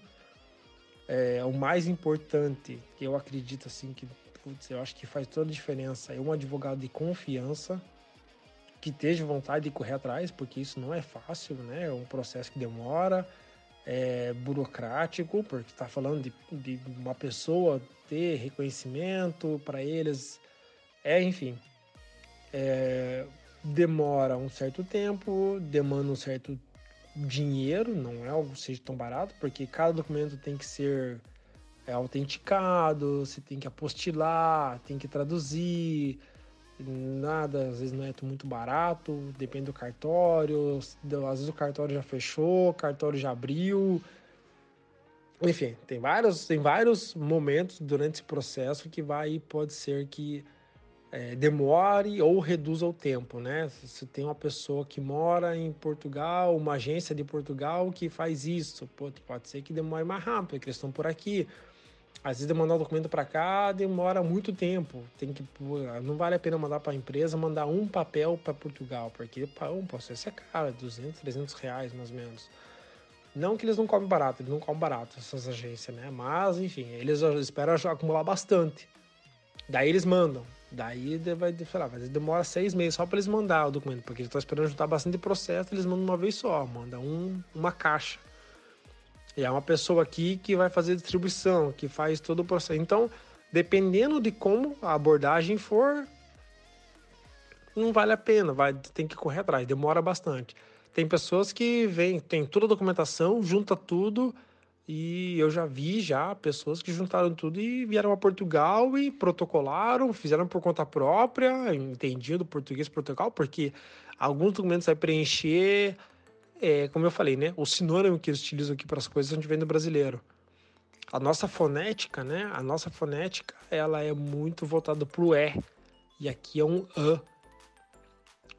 É, o mais importante, que eu acredito assim, que putz, eu acho que faz toda a diferença, é um advogado de confiança, que esteja vontade de correr atrás, porque isso não é fácil, né? É um processo que demora, é, burocrático, porque está falando de, de, uma pessoa ter reconhecimento para eles, é enfim, é, demora um certo tempo, demanda um certo dinheiro, não é algo que seja tão barato, porque cada documento tem que ser é, autenticado, você tem que apostilar, tem que traduzir, nada, às vezes não é muito barato, depende do cartório, às vezes o cartório já fechou, o cartório já abriu. Enfim, tem vários, tem vários momentos durante esse processo que vai pode ser que é, demore ou reduza o tempo, né? Se tem uma pessoa que mora em Portugal, uma agência de Portugal que faz isso, pode, pode ser que demore mais rápido, porque eles estão por aqui. Às vezes mandar o documento para cá demora muito tempo. Tem que não vale a pena mandar para a empresa mandar um papel para Portugal, porque um processo é caro, 200, 300 reais mais ou menos. Não que eles não comem barato, eles não comem barato essas agências, né? Mas enfim, eles esperam acumular bastante. Daí eles mandam. Daí vai, sei lá, demora seis meses só para eles mandar o documento, porque eles estão esperando juntar bastante processo, eles mandam uma vez só, manda um, uma caixa. E é uma pessoa aqui que vai fazer distribuição, que faz todo o processo. Então, dependendo de como a abordagem for, não vale a pena, vai, tem que correr atrás, demora bastante. Tem pessoas que vêm, tem toda a documentação, junta tudo, e eu já vi já pessoas que juntaram tudo e vieram a Portugal e protocolaram, fizeram por conta própria, entendiam do português Portugal, porque alguns documentos vai preencher, é, como eu falei, né? O sinônimo que eles utilizam aqui para as coisas a gente vem do brasileiro. A nossa fonética, né? A nossa fonética, ela é muito voltada para o E. E aqui é um A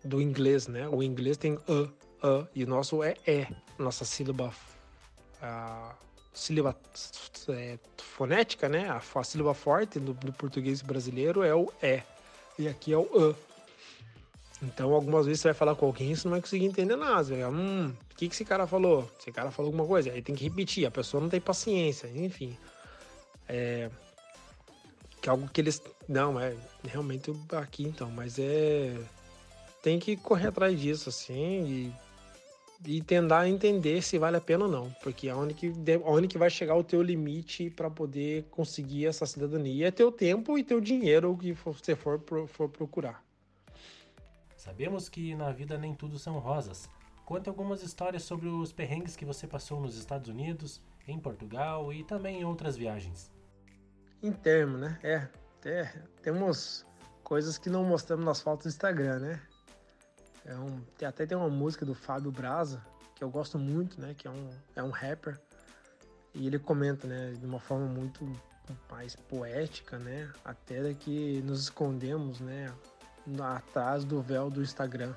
do inglês, né? O inglês tem A, A, e o nosso é E. Nossa sílaba, a sílaba é, fonética, né? A, a sílaba forte do, do português brasileiro é o E. E aqui é o A. Então, algumas vezes você vai falar com alguém e você não vai conseguir entender nada. Você vai, hum, o que, que esse cara falou? Esse cara falou alguma coisa. Aí tem que repetir, a pessoa não tem paciência, enfim. É. Que é algo que eles. Não, é realmente aqui então, mas é. Tem que correr atrás disso, assim, e, e tentar entender se vale a pena ou não. Porque é onde que, onde que vai chegar o teu limite para poder conseguir essa cidadania é teu tempo e teu dinheiro que você for, for procurar. Sabemos que na vida nem tudo são rosas. Conte algumas histórias sobre os perrengues que você passou nos Estados Unidos, em Portugal e também em outras viagens. Em termo, né? É, é temos coisas que não mostramos nas fotos do Instagram, né? É um, até tem uma música do Fábio Braza, que eu gosto muito, né? Que é um, é um rapper. E ele comenta, né? De uma forma muito mais poética, né? Até que nos escondemos, né? Atrás do véu do Instagram.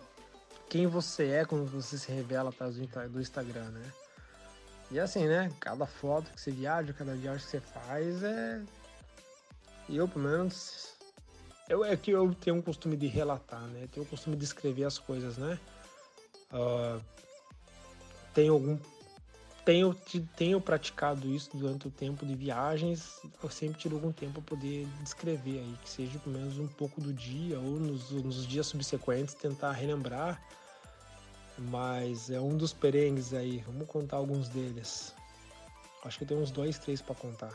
Quem você é quando você se revela atrás do Instagram, né? E assim, né? Cada foto que você viaja, cada viagem que você faz é. Eu, pelo menos. Eu, é que eu tenho um costume de relatar, né? Tenho o costume de escrever as coisas, né? Uh, tenho algum tenho, tenho praticado isso durante o tempo de viagens. Eu sempre tiro algum tempo para poder descrever aí, que seja pelo menos um pouco do dia ou nos, nos dias subsequentes tentar relembrar. Mas é um dos perengues aí. Vamos contar alguns deles. Acho que tem uns dois, três para contar.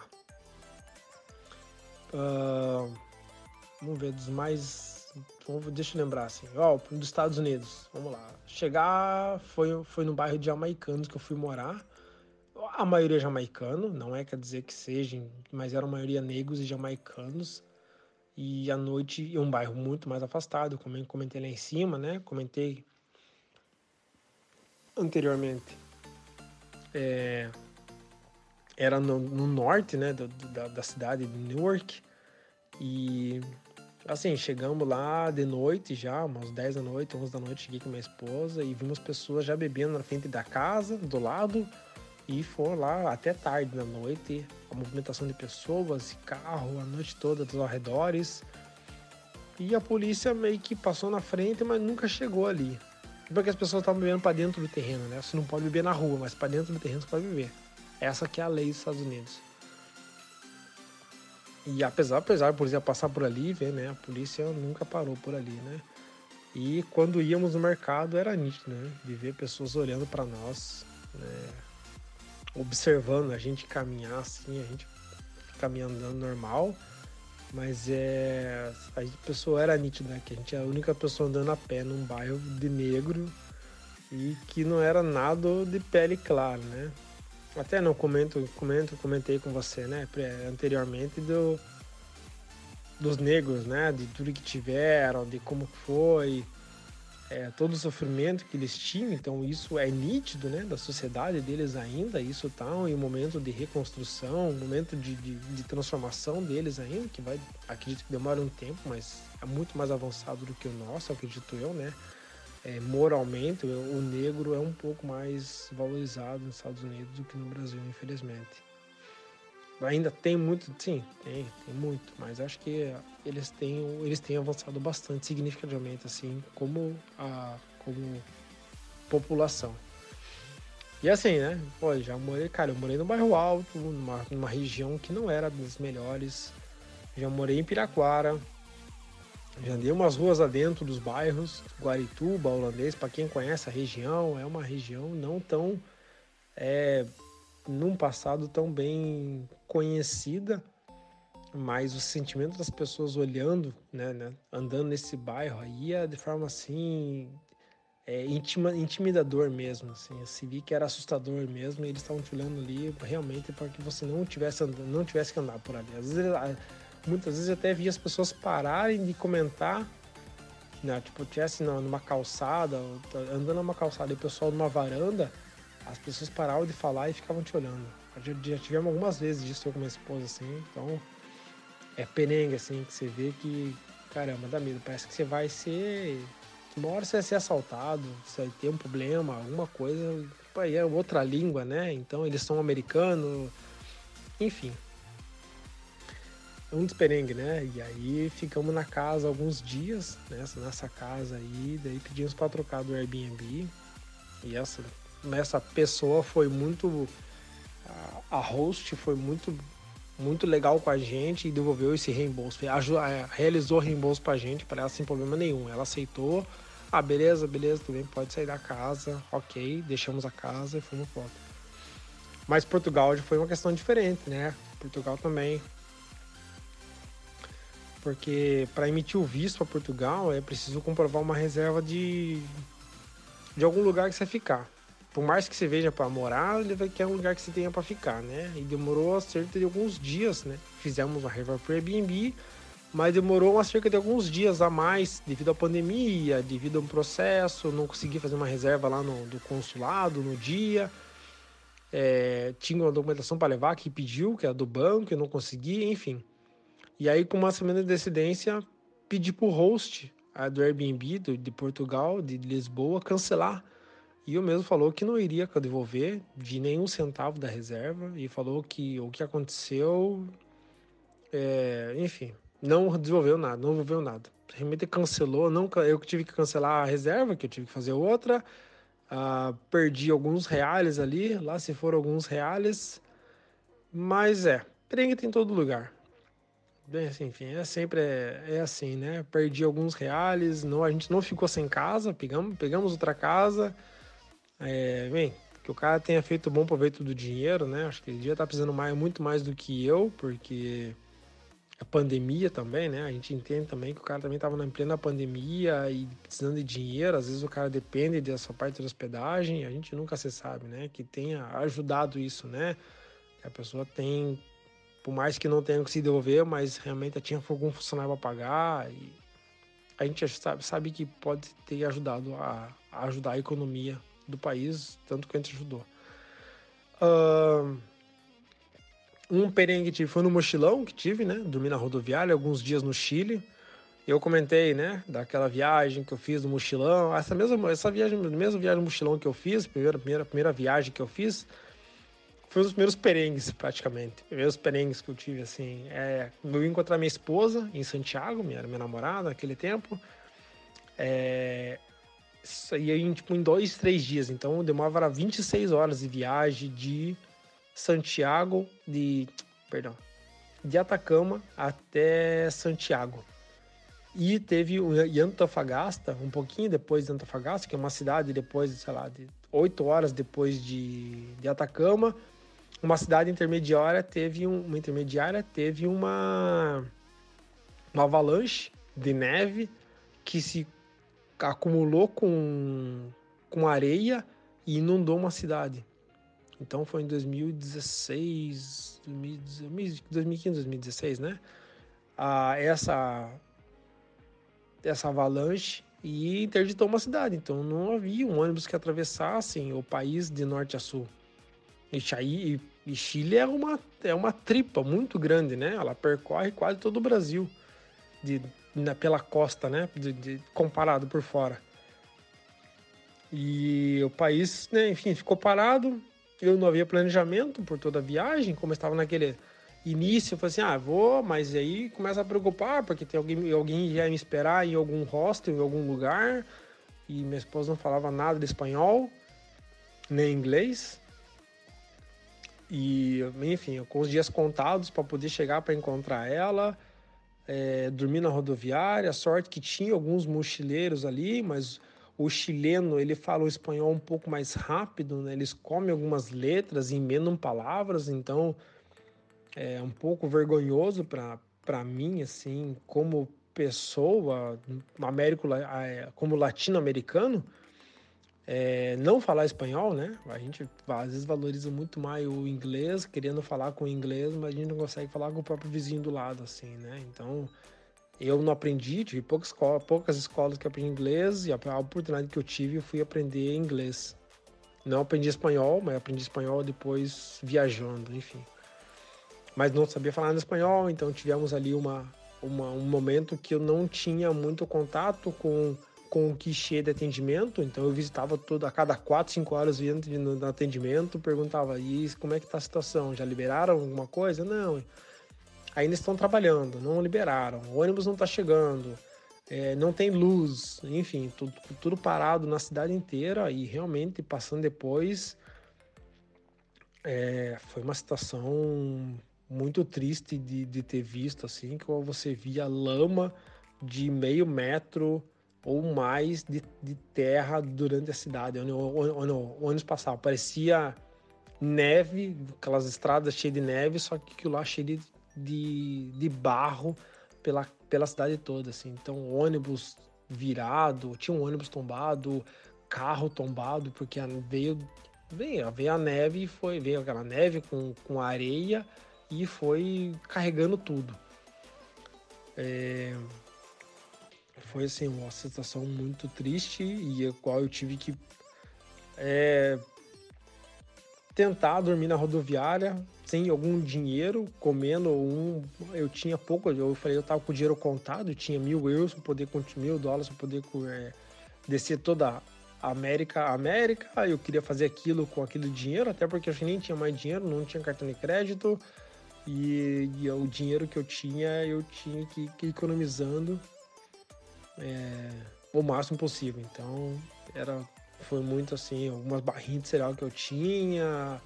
Uh, vamos ver dos mais deixa eu lembrar assim, ó, dos Estados Unidos, vamos lá. Chegar foi, foi no bairro de Jamaicanos que eu fui morar a maioria é jamaicano, não é quer dizer que sejam, mas era a maioria negros e jamaicanos. E à noite, um bairro muito mais afastado, como eu comentei lá em cima, né? Comentei anteriormente. É, era no, no, norte, né, do, da, da cidade de Newark. E assim, chegamos lá de noite já, umas 10 da noite, 11 da noite, cheguei com minha esposa e vimos pessoas já bebendo na frente da casa, do lado e foram lá até tarde da noite, a movimentação de pessoas e carro a noite toda dos arredores. E a polícia meio que passou na frente, mas nunca chegou ali. Porque as pessoas estavam bebendo para dentro do terreno, né? Você não pode beber na rua, mas para dentro do terreno você pode beber. Essa que é a lei dos Estados Unidos. E apesar, apesar da polícia passar por ali, ver, né? A polícia nunca parou por ali, né? E quando íamos no mercado era nítido, né? De ver pessoas olhando para nós, né? Observando a gente caminhar assim, a gente caminhando normal, mas é a pessoa era nítida, né? que a gente era a única pessoa andando a pé num bairro de negro e que não era nada de pele clara, né? Até não comento, comento, comentei com você, né, anteriormente do dos negros, né? De tudo que tiveram, de como foi, é, todo o sofrimento que eles tinham. Então isso é nítido, né? Da sociedade deles ainda. Isso está em um momento de reconstrução, um momento de, de, de, transformação deles ainda, que vai, acredito que demora um tempo, mas é muito mais avançado do que o nosso, acredito eu, né? É, moralmente, o negro é um pouco mais valorizado nos Estados Unidos do que no Brasil, infelizmente. Ainda tem muito, sim, tem, tem muito, mas acho que eles têm, eles têm avançado bastante significativamente, assim, como a como população. E assim, né? Pô, já morei, cara, eu morei no bairro alto, numa, numa região que não era das melhores. Já morei em Piraquara, já andei umas ruas adentro dos bairros, Guarituba, Holandês, para quem conhece a região, é uma região não tão é, num passado tão bem conhecida, mas o sentimento das pessoas olhando, né, né andando nesse bairro aí é de forma assim é, intima, intimidador mesmo, assim, se vi que era assustador mesmo, e eles estavam te olhando ali realmente para que você não tivesse andando, não tivesse que andar por ali. Às vezes, muitas vezes até vi as pessoas pararem de comentar, né, tipo, tivesse numa calçada, andando numa calçada e o pessoal numa varanda, as pessoas paravam de falar e ficavam te olhando. Já, já tivemos algumas vezes disso eu com minha esposa, assim, então é perengue, assim, que você vê que, caramba, dá medo. Parece que você vai ser. Uma hora você vai ser assaltado, você vai ter um problema, alguma coisa. Aí é outra língua, né? Então eles são americanos, enfim. É um desperengue, né? E aí ficamos na casa alguns dias, nessa, nessa casa aí, daí pedimos para trocar do Airbnb. E essa essa pessoa foi muito a host foi muito muito legal com a gente e devolveu esse reembolso. É, realizou reembolso pra gente, para ela sem problema nenhum. Ela aceitou. Ah, beleza, beleza, tudo bem, pode sair da casa. Ok, deixamos a casa e fomos embora. Mas Portugal foi uma questão diferente, né? Portugal também. Porque para emitir o visto para Portugal é preciso comprovar uma reserva de, de algum lugar que você ficar por mais que você veja para morar, ele vai querer um lugar que você tenha para ficar, né? E demorou cerca de alguns dias, né? Fizemos uma reserva para Airbnb, mas demorou cerca de alguns dias a mais devido à pandemia, devido a um processo, não consegui fazer uma reserva lá no do consulado no dia. É, tinha uma documentação para levar que pediu, que é do banco, eu não consegui, enfim. E aí, com uma semana de decidência, pedi para o host do Airbnb do, de Portugal, de Lisboa, cancelar e o mesmo falou que não iria devolver de nenhum centavo da reserva e falou que o que aconteceu, é, enfim, não desenvolveu nada, não devolveu nada. Realmente cancelou, não, eu tive que cancelar a reserva, que eu tive que fazer outra. Uh, perdi alguns reais ali, lá se foram alguns reais. Mas é, perengue tem em todo lugar. Bem, assim, enfim, é sempre é, é, assim, né? Perdi alguns reais, não, a gente não ficou sem casa, pegamos, pegamos outra casa. É, bem, que o cara tenha feito bom proveito do dinheiro, né? Acho que ele estar tá precisando mais, muito mais do que eu, porque a pandemia também, né? A gente entende também que o cara também estava na plena pandemia e precisando de dinheiro. Às vezes o cara depende dessa parte da hospedagem. A gente nunca se sabe, né? Que tenha ajudado isso, né? Que a pessoa tem, por mais que não tenha que se devolver, mas realmente tinha algum funcionário para pagar. E a gente sabe, sabe que pode ter ajudado a, a ajudar a economia do país, tanto que a gente ajudou. Uh, um perengue tive foi no mochilão que tive, né? Dormi na rodoviária alguns dias no Chile. Eu comentei, né, daquela viagem que eu fiz no mochilão. Essa mesma, essa viagem, mesma viagem mochilão que eu fiz, primeira, primeira, primeira viagem que eu fiz, foi um dos primeiros perengues, praticamente. Primeiros perengues que eu tive, assim. É, eu encontrar minha esposa em Santiago, minha, minha namorada naquele tempo. É, ia em, tipo, em dois, três dias. Então demorava 26 horas de viagem de Santiago, de. Perdão. De Atacama até Santiago. E teve o Antofagasta, um pouquinho depois de Antofagasta, que é uma cidade depois, sei lá, de oito horas depois de, de Atacama. Uma cidade intermediária teve um, uma intermediária teve uma uma avalanche de neve que se acumulou com, com areia e inundou uma cidade. Então foi em 2016, 2015, 2016, né? a essa essa avalanche e interditou uma cidade. Então não havia um ônibus que atravessasse o país de norte a sul. E, e Chile é uma, é uma tripa muito grande, né? Ela percorre quase todo o Brasil de, na, pela costa, né? De, de, comparado por fora. E o país, né, enfim, ficou parado. Eu não havia planejamento por toda a viagem, como eu estava naquele início, eu falei assim, ah, vou, mas aí começa a preocupar, porque tem alguém, alguém ia me esperar em algum hostel, em algum lugar, e minha esposa não falava nada de espanhol, nem inglês. E, enfim, com os dias contados para poder chegar para encontrar ela, é, dormir na rodoviária, sorte que tinha alguns mochileiros ali, mas o chileno ele fala o espanhol um pouco mais rápido, né? Eles comem algumas letras, emendam palavras, então é um pouco vergonhoso para mim, assim, como pessoa, Américo, é, como latino-americano, é, não falar espanhol, né? A gente às vezes valoriza muito mais o inglês, querendo falar com o inglês, mas a gente não consegue falar com o próprio vizinho do lado, assim, né? Então, eu não aprendi, tive poucas escolas, poucas escolas que aprendi inglês e a oportunidade que eu tive, eu fui aprender inglês. Não aprendi espanhol, mas aprendi espanhol depois viajando, enfim mas não sabia falar espanhol, então tivemos ali uma, uma, um momento que eu não tinha muito contato com, com o quichê de atendimento, então eu visitava todo a cada 4, 5 horas ia no, no atendimento, perguntava, e como é que tá a situação? Já liberaram alguma coisa? Não. Ainda estão trabalhando, não liberaram. O ônibus não está chegando, é, não tem luz, enfim, tudo, tudo parado na cidade inteira e realmente passando depois é, foi uma situação muito triste de, de ter visto, assim, que você via lama de meio metro ou mais de, de terra durante a cidade, onde, onde, onde o ônibus passava. Parecia neve, aquelas estradas cheias de neve, só que aquilo lá cheio de, de, de barro pela, pela cidade toda, assim. Então, ônibus virado, tinha um ônibus tombado, carro tombado, porque veio, veio, veio a neve e foi, veio aquela neve com, com areia, e foi carregando tudo. É... Foi assim, uma situação muito triste e a qual eu tive que é... tentar dormir na rodoviária sem algum dinheiro, comendo um. Eu tinha pouco, eu falei, eu tava com o dinheiro contado, tinha mil euros para poder, mil dólares para poder é, descer toda a América, América. Eu queria fazer aquilo com aquele dinheiro, até porque eu nem tinha mais dinheiro, não tinha cartão de crédito. E, e, o dinheiro que eu tinha, eu tinha que, que economizando é, o máximo possível. Então, era, foi muito assim, algumas barrinhas de cereal que eu tinha,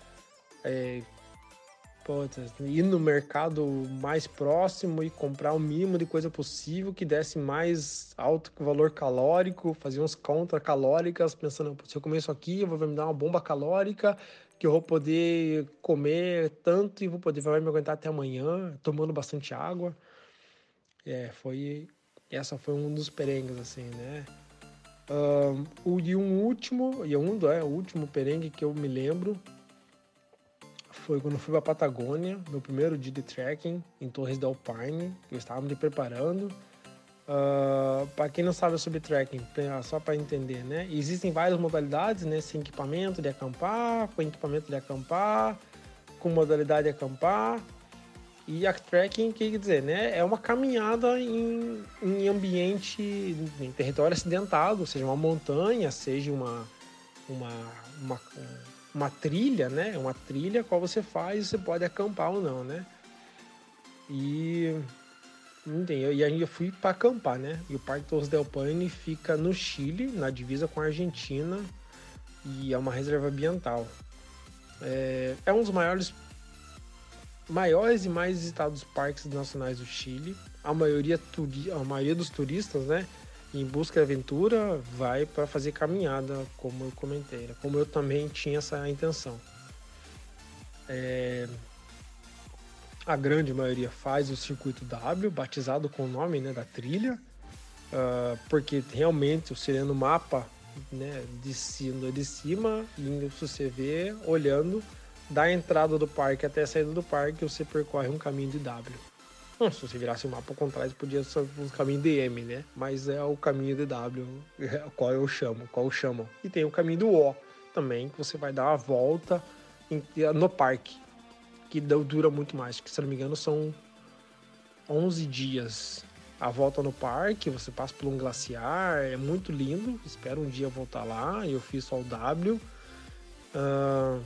é, ir no mercado mais próximo e comprar o mínimo de coisa possível que desse mais alto valor calórico, fazer umas contas calóricas, pensando, se eu comer isso aqui, eu vou me dar uma bomba calórica que eu vou poder comer tanto e vou poder vai me aguentar até amanhã, tomando bastante água. É, foi essa foi um dos perengues assim, né? Um, e um último, e um é o último perengue que eu me lembro foi quando eu fui para Patagônia, meu primeiro dia de trekking em Torres del Paine, que eu estava me preparando. Uh, para quem não sabe sobre trekking, só para entender, né? Existem várias modalidades, né? Sem equipamento de acampar, com equipamento de acampar, com modalidade de acampar. E a trekking, que quer dizer, né? É uma caminhada em, em ambiente, em território acidentado, seja uma montanha, seja uma, uma, uma, uma trilha, né? Uma trilha qual você faz, você pode acampar ou não, né? E Entendi. E aí eu fui para acampar, né? E o Parque Torres del Paine fica no Chile, na divisa com a Argentina, e é uma reserva ambiental. É, é um dos maiores, maiores e mais visitados parques nacionais do Chile. A maioria, turi, a maioria dos turistas, né? Em busca de aventura, vai para fazer caminhada, como eu comentei, né? como eu também tinha essa intenção. É, a grande maioria faz o circuito W, batizado com o nome né, da trilha, uh, porque realmente o sereno mapa né, de, cima, de cima, e você vê olhando da entrada do parque até a saída do parque, você percorre um caminho de W. Bom, se você virasse o mapa ao contrário, podia ser um caminho DM, né? Mas é o caminho de W, qual eu chamo, qual eu chamo. E tem o caminho do O também, que você vai dar a volta no parque, que dura muito mais, que se não me engano são 11 dias a volta no parque, você passa por um glaciar, é muito lindo. Espero um dia voltar lá. Eu fiz só o W. Uh,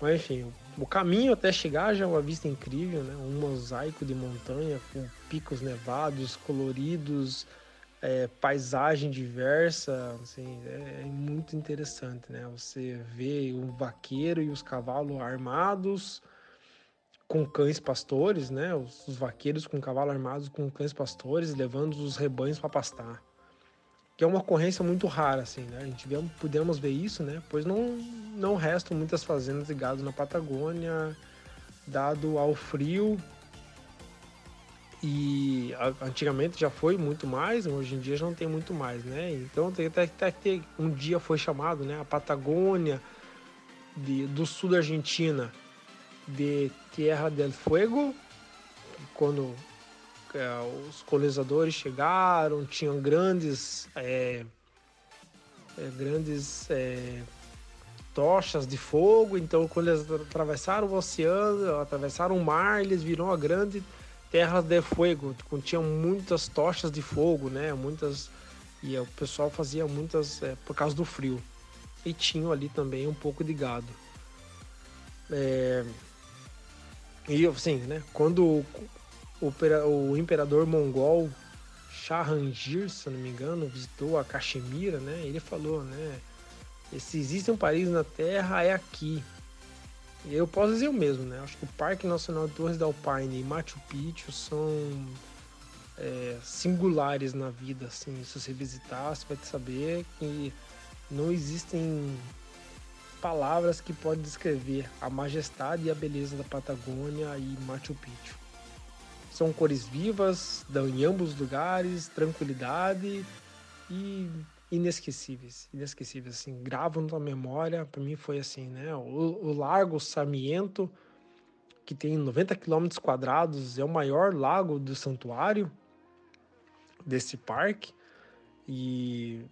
mas enfim, o caminho até chegar já é uma vista incrível, né? Um mosaico de montanha com picos nevados, coloridos, é, paisagem diversa, assim, é, é, muito interessante, né? Você vê o vaqueiro e os cavalos armados com cães pastores, né? Os, os vaqueiros com cavalos armados com cães pastores levando os rebanhos para pastar que é uma ocorrência muito rara, assim, né? A gente vê, pudemos ver isso, né? Pois não, não restam muitas fazendas de gado na Patagônia, dado ao frio. E antigamente já foi muito mais, hoje em dia já não tem muito mais, né? Então tem até, até que um dia foi chamado, né? A Patagônia de, do sul da Argentina de Tierra del Fuego, quando é, os colonizadores chegaram, tinham grandes, é, é, grandes é, tochas de fogo. Então, quando eles atravessaram o oceano, atravessaram o mar, eles viram a grande terra de fogo. Tinham muitas tochas de fogo, né? Muitas e o pessoal fazia muitas é, por causa do frio. E tinham ali também um pouco de gado. É, e assim, né? Quando o, imperador mongol Shahangir, se não me engano, visitou a Caxemira, né? Ele falou, né? Se existe um país na Terra, é aqui. E eu posso dizer o mesmo, né? Acho que o Parque Nacional Torres del Paine e Machu Picchu são é, singulares na vida, assim. Se você visitar, você vai saber que não existem palavras que podem descrever a majestade e a beleza da Patagônia e Machu Picchu. São cores vivas, dão em ambos lugares tranquilidade e inesquecíveis, inesquecíveis, assim, gravam na memória. Para mim foi assim, né? O, o Largo Sarmiento, que tem 90 quilômetros quadrados, é o maior lago do santuário desse parque e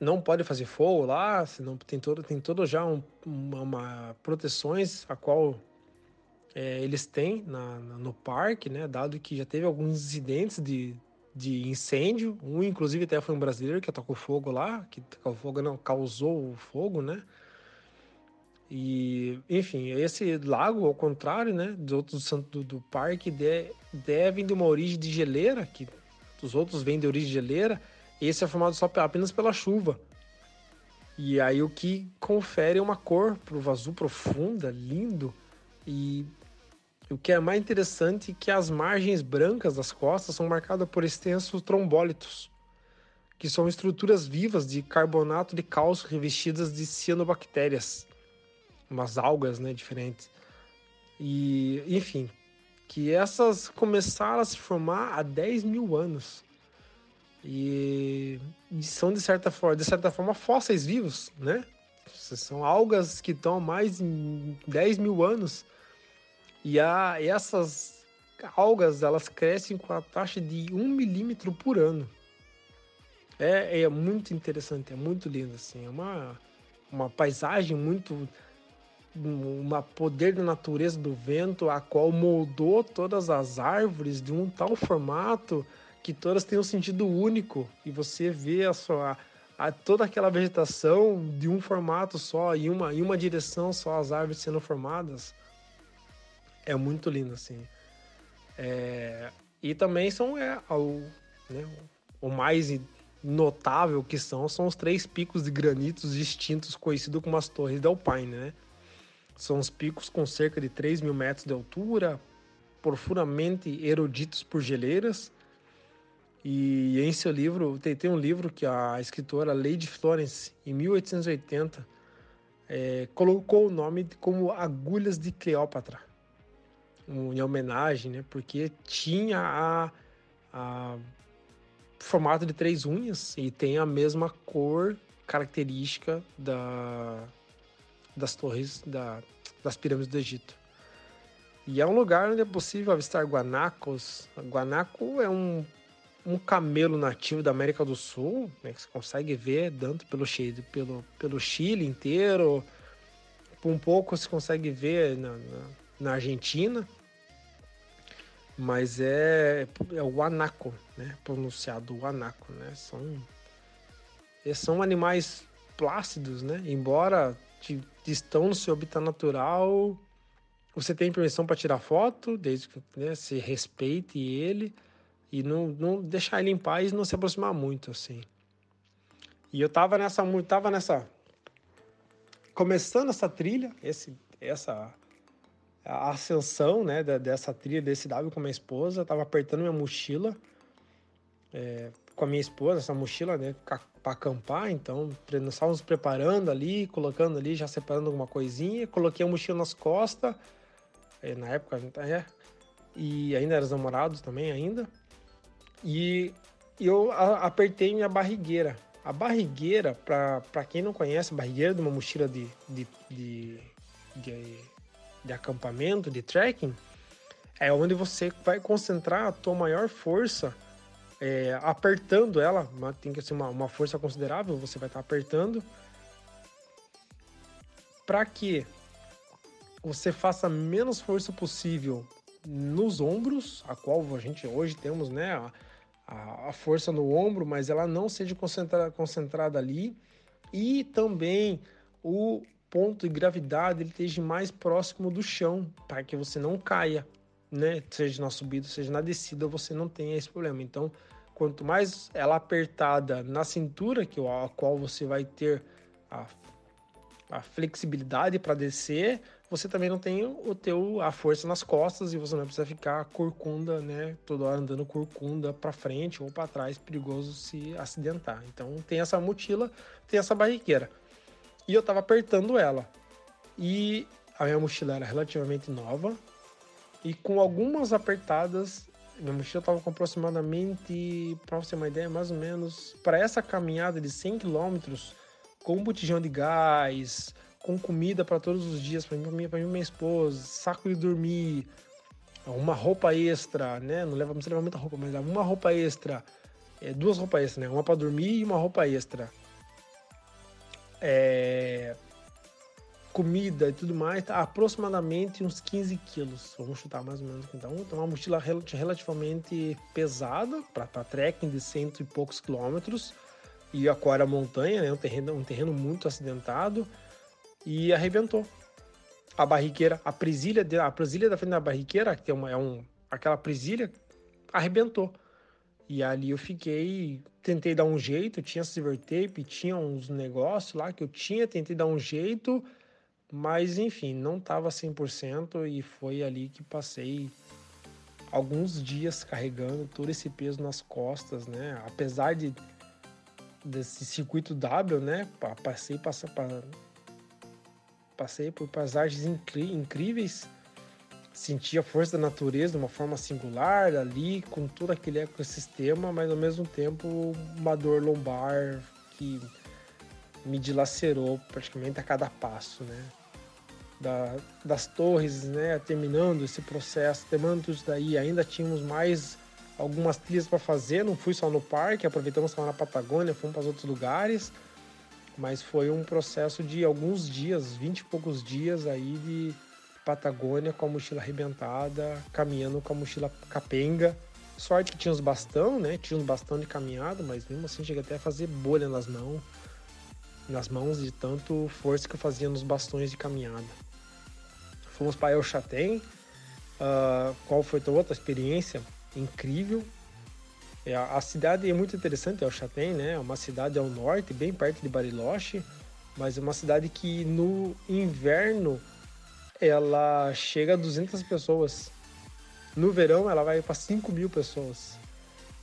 não pode fazer fogo lá, senão tem todo tem todo já um, uma, uma proteções a qual é, eles têm na, na, no parque, né? Dado que já teve alguns incidentes de, de incêndio, um inclusive até foi um brasileiro que atacou fogo lá, que fogo não causou o fogo, né? E, enfim, esse lago, ao contrário, né, dos outros do, do parque, de, devem de uma origem de geleira, que os outros vêm de origem de geleira, esse é formado só apenas pela chuva. E aí o que confere uma cor pro azul profunda, lindo, e o que é mais interessante é que as margens brancas das costas são marcadas por extensos trombólitos, que são estruturas vivas de carbonato de cálcio revestidas de cianobactérias, umas algas né, diferentes. E, enfim, que essas começaram a se formar há 10 mil anos. E, são, de certa, forma, de certa forma, fósseis vivos, né? São algas que estão há mais de 10 mil anos e a, essas algas, elas crescem com a taxa de 1 milímetro por ano. É, é muito interessante, é muito lindo, assim. É uma, uma paisagem muito... Uma poder da natureza do vento, a qual moldou todas as árvores de um tal formato que todas têm um sentido único. E você vê a sua... A, toda aquela vegetação de um formato só, em uma, em uma direção só, as árvores sendo formadas é muito lindo, assim. É, e também são é, o, né, o mais notável que são são os três picos de granitos distintos conhecidos como as Torres de Alpine, né? São os picos com cerca de 3 mil metros de altura, profundamente eruditos por geleiras. E em seu livro, tem, tem um livro que a escritora Lady Florence, em 1880, é, colocou o nome como Agulhas de Cleópatra em homenagem, né? Porque tinha a, a formato de três unhas e tem a mesma cor característica da, das torres da, das pirâmides do Egito. E é um lugar onde é possível avistar guanacos. Guanaco é um, um camelo nativo da América do Sul, né, que você consegue ver tanto pelo pelo, pelo Chile inteiro, um pouco se consegue ver na, na, na Argentina, mas é, é o guanaco, né, pronunciado guanaco, né, são, são animais plácidos, né, embora estão no seu habitat natural, você tem permissão para tirar foto, desde que né, se respeite ele e não, não deixar ele em paz não se aproximar muito, assim. E eu tava nessa, tava nessa, começando essa trilha, esse, essa a ascensão, né, dessa trilha desse W com a minha esposa, eu tava apertando minha mochila é, com a minha esposa, essa mochila, né, para acampar, então nós estávamos preparando ali, colocando ali, já separando alguma coisinha, coloquei a mochila nas costas é, na época a gente é, e ainda era namorados também ainda. E eu apertei minha barrigueira. A barrigueira, para quem não conhece, a barrigueira de uma mochila de, de, de, de, de acampamento, de trekking, é onde você vai concentrar a tua maior força é, apertando ela, tem que ser uma, uma força considerável, você vai estar apertando para que você faça menos força possível nos ombros, a qual a gente hoje temos, né, a, a força no ombro, mas ela não seja concentrada, concentrada ali, e também o ponto de gravidade ele esteja mais próximo do chão, para que você não caia, né, seja na subida, seja na descida, você não tenha esse problema. Então, quanto mais ela apertada na cintura, que a qual você vai ter a, a flexibilidade para descer, você também não tem o teu a força nas costas e você não precisa ficar corcunda, né, toda hora andando corcunda para frente ou para trás, perigoso se acidentar. Então tem essa mochila, tem essa barriqueira. E eu tava apertando ela. E a minha mochila era relativamente nova e com algumas apertadas, minha mochila tava com aproximadamente, para você ter uma ideia, mais ou menos para essa caminhada de 100 km com um botijão de gás, com comida para todos os dias, para mim, para minha esposa, saco de dormir, uma roupa extra, né? Não leva, não levar muita roupa, mas uma roupa extra, é, duas roupas extras, né? Uma para dormir e uma roupa extra. É, comida e tudo mais, tá aproximadamente uns 15 quilos. Vamos chutar mais ou menos. Então, então uma mochila relativamente pesada para trekking de cento e poucos quilômetros. E a Cora Montanha, né? Um terreno, um terreno muito acidentado e arrebentou. A barriqueira, a presilha, de, a presilha da frente da barriqueira, que é, uma, é um, aquela presilha, arrebentou. E ali eu fiquei, tentei dar um jeito, tinha silver tape, tinha uns negócios lá que eu tinha, tentei dar um jeito, mas enfim, não estava 100% e foi ali que passei alguns dias carregando todo esse peso nas costas, né? Apesar de desse circuito W, né? Passei, passei, passei por paisagens incríveis, senti a força da natureza de uma forma singular ali, com todo aquele ecossistema, mas ao mesmo tempo uma dor lombar que me dilacerou praticamente a cada passo, né? Da, das torres, né? Terminando esse processo, terminando isso daí, ainda tínhamos mais algumas trilhas para fazer, não fui só no parque, aproveitamos que na Patagônia, fomos para outros lugares mas foi um processo de alguns dias, vinte e poucos dias aí de Patagônia com a mochila arrebentada, caminhando com a mochila capenga. Sorte que tinha os bastão, né? Tinha uns bastão de caminhada, mas mesmo assim cheguei até a fazer bolha nas mãos, nas mãos de tanto força que eu fazia nos bastões de caminhada. Fomos para El Chatem. Uh, qual foi a outra experiência incrível? É, a cidade é muito interessante, o Chatem, né? É uma cidade ao norte, bem perto de Bariloche, mas é uma cidade que no inverno ela chega a 200 pessoas. No verão ela vai para 5 mil pessoas.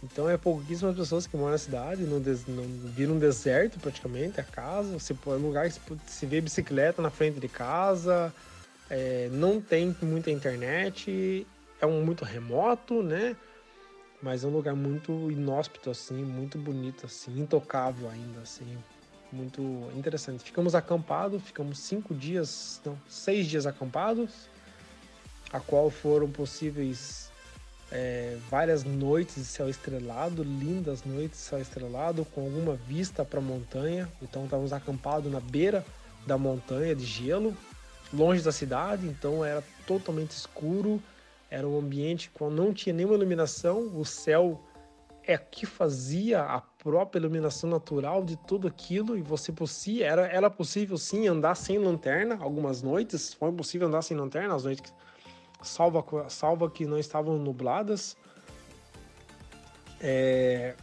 Então é pouquíssimas pessoas que moram na cidade, não, des, não vira um deserto praticamente a casa. É um lugar que se vê bicicleta na frente de casa, é, não tem muita internet, é um muito remoto, né? Mas é um lugar muito inóspito, assim, muito bonito, assim, intocável ainda, assim, muito interessante. Ficamos acampados, ficamos cinco dias, não, seis dias acampados. a qual foram possíveis é, várias noites de céu estrelado, lindas noites de céu estrelado, com alguma vista para a montanha. Então estávamos acampados na beira da montanha de gelo, longe da cidade, então era totalmente escuro, era um ambiente com não tinha nenhuma iluminação, o céu é que fazia a própria iluminação natural de tudo aquilo e você possia era era possível sim andar sem lanterna algumas noites foi possível andar sem lanterna as noites salva, salva que não estavam nubladas. É,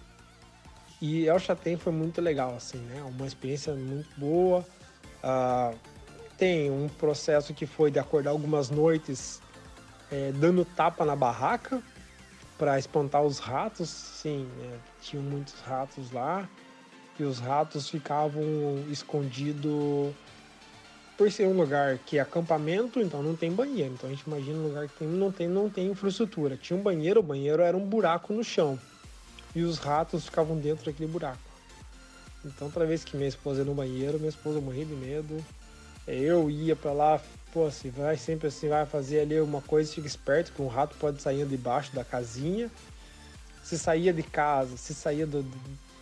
e El Chatem foi muito legal, assim, né? Uma experiência muito boa. Ah, tem um processo que foi de acordar algumas noites é, dando tapa na barraca para espantar os ratos. Sim, é, tinham muitos ratos lá. E os ratos ficavam escondidos por ser um lugar que é acampamento, então não tem banheiro. Então a gente imagina um lugar que tem, não, tem, não tem infraestrutura. Tinha um banheiro, o banheiro era um buraco no chão. E os ratos ficavam dentro daquele buraco. Então toda vez que minha esposa ia no banheiro, minha esposa morria de medo. Eu ia para lá, pô, se vai sempre assim, vai fazer ali uma coisa, fica esperto, que um rato pode sair debaixo da casinha. Se saía de casa, se saía do,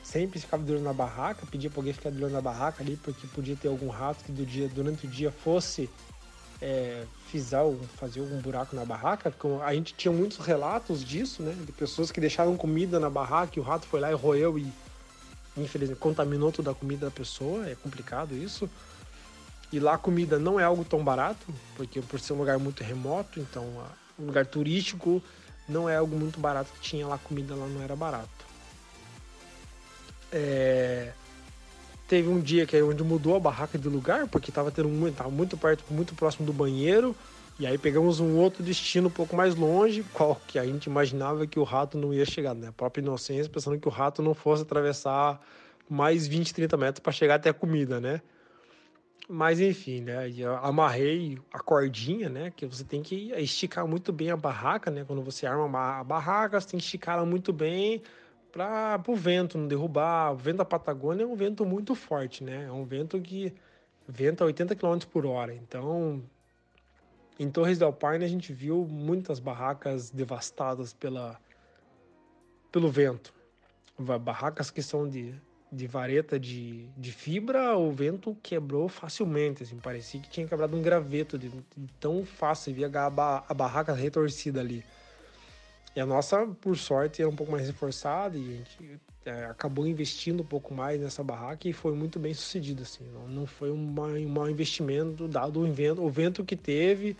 sempre ficava de olho na barraca, pedia para alguém ficar de olho na barraca ali, porque podia ter algum rato que do dia, durante o dia fosse é, fizer, fazer algum buraco na barraca. A gente tinha muitos relatos disso, né? De pessoas que deixaram comida na barraca e o rato foi lá e roeu e, infelizmente, contaminou toda a comida da pessoa. É complicado isso. E lá a comida não é algo tão barato, porque por ser um lugar muito remoto, então um lugar turístico não é algo muito barato que tinha lá comida lá não era barato. É... Teve um dia que é onde mudou a barraca de lugar, porque estava tendo muito, tava muito perto, muito próximo do banheiro. E aí pegamos um outro destino um pouco mais longe, qual que a gente imaginava que o rato não ia chegar, né? A própria inocência, pensando que o rato não fosse atravessar mais 20, 30 metros para chegar até a comida, né? Mas enfim, né? Amarrei a cordinha, né? Que você tem que esticar muito bem a barraca, né? Quando você arma a barraca, você tem que esticar ela muito bem para o vento não derrubar. O vento da Patagônia é um vento muito forte, né? É um vento que venta 80 km por hora. Então, em Torres del Paine a gente viu muitas barracas devastadas pela, pelo vento. Barracas que são de, de vareta de, de fibra, o vento quebrou facilmente. Assim, parecia que tinha quebrado um graveto de, de tão fácil. Via a, a barraca retorcida ali. E a nossa, por sorte, era um pouco mais reforçada e a gente é, acabou investindo um pouco mais nessa barraca e foi muito bem sucedido. Assim. Não, não foi um mau investimento dado o vento, o vento que teve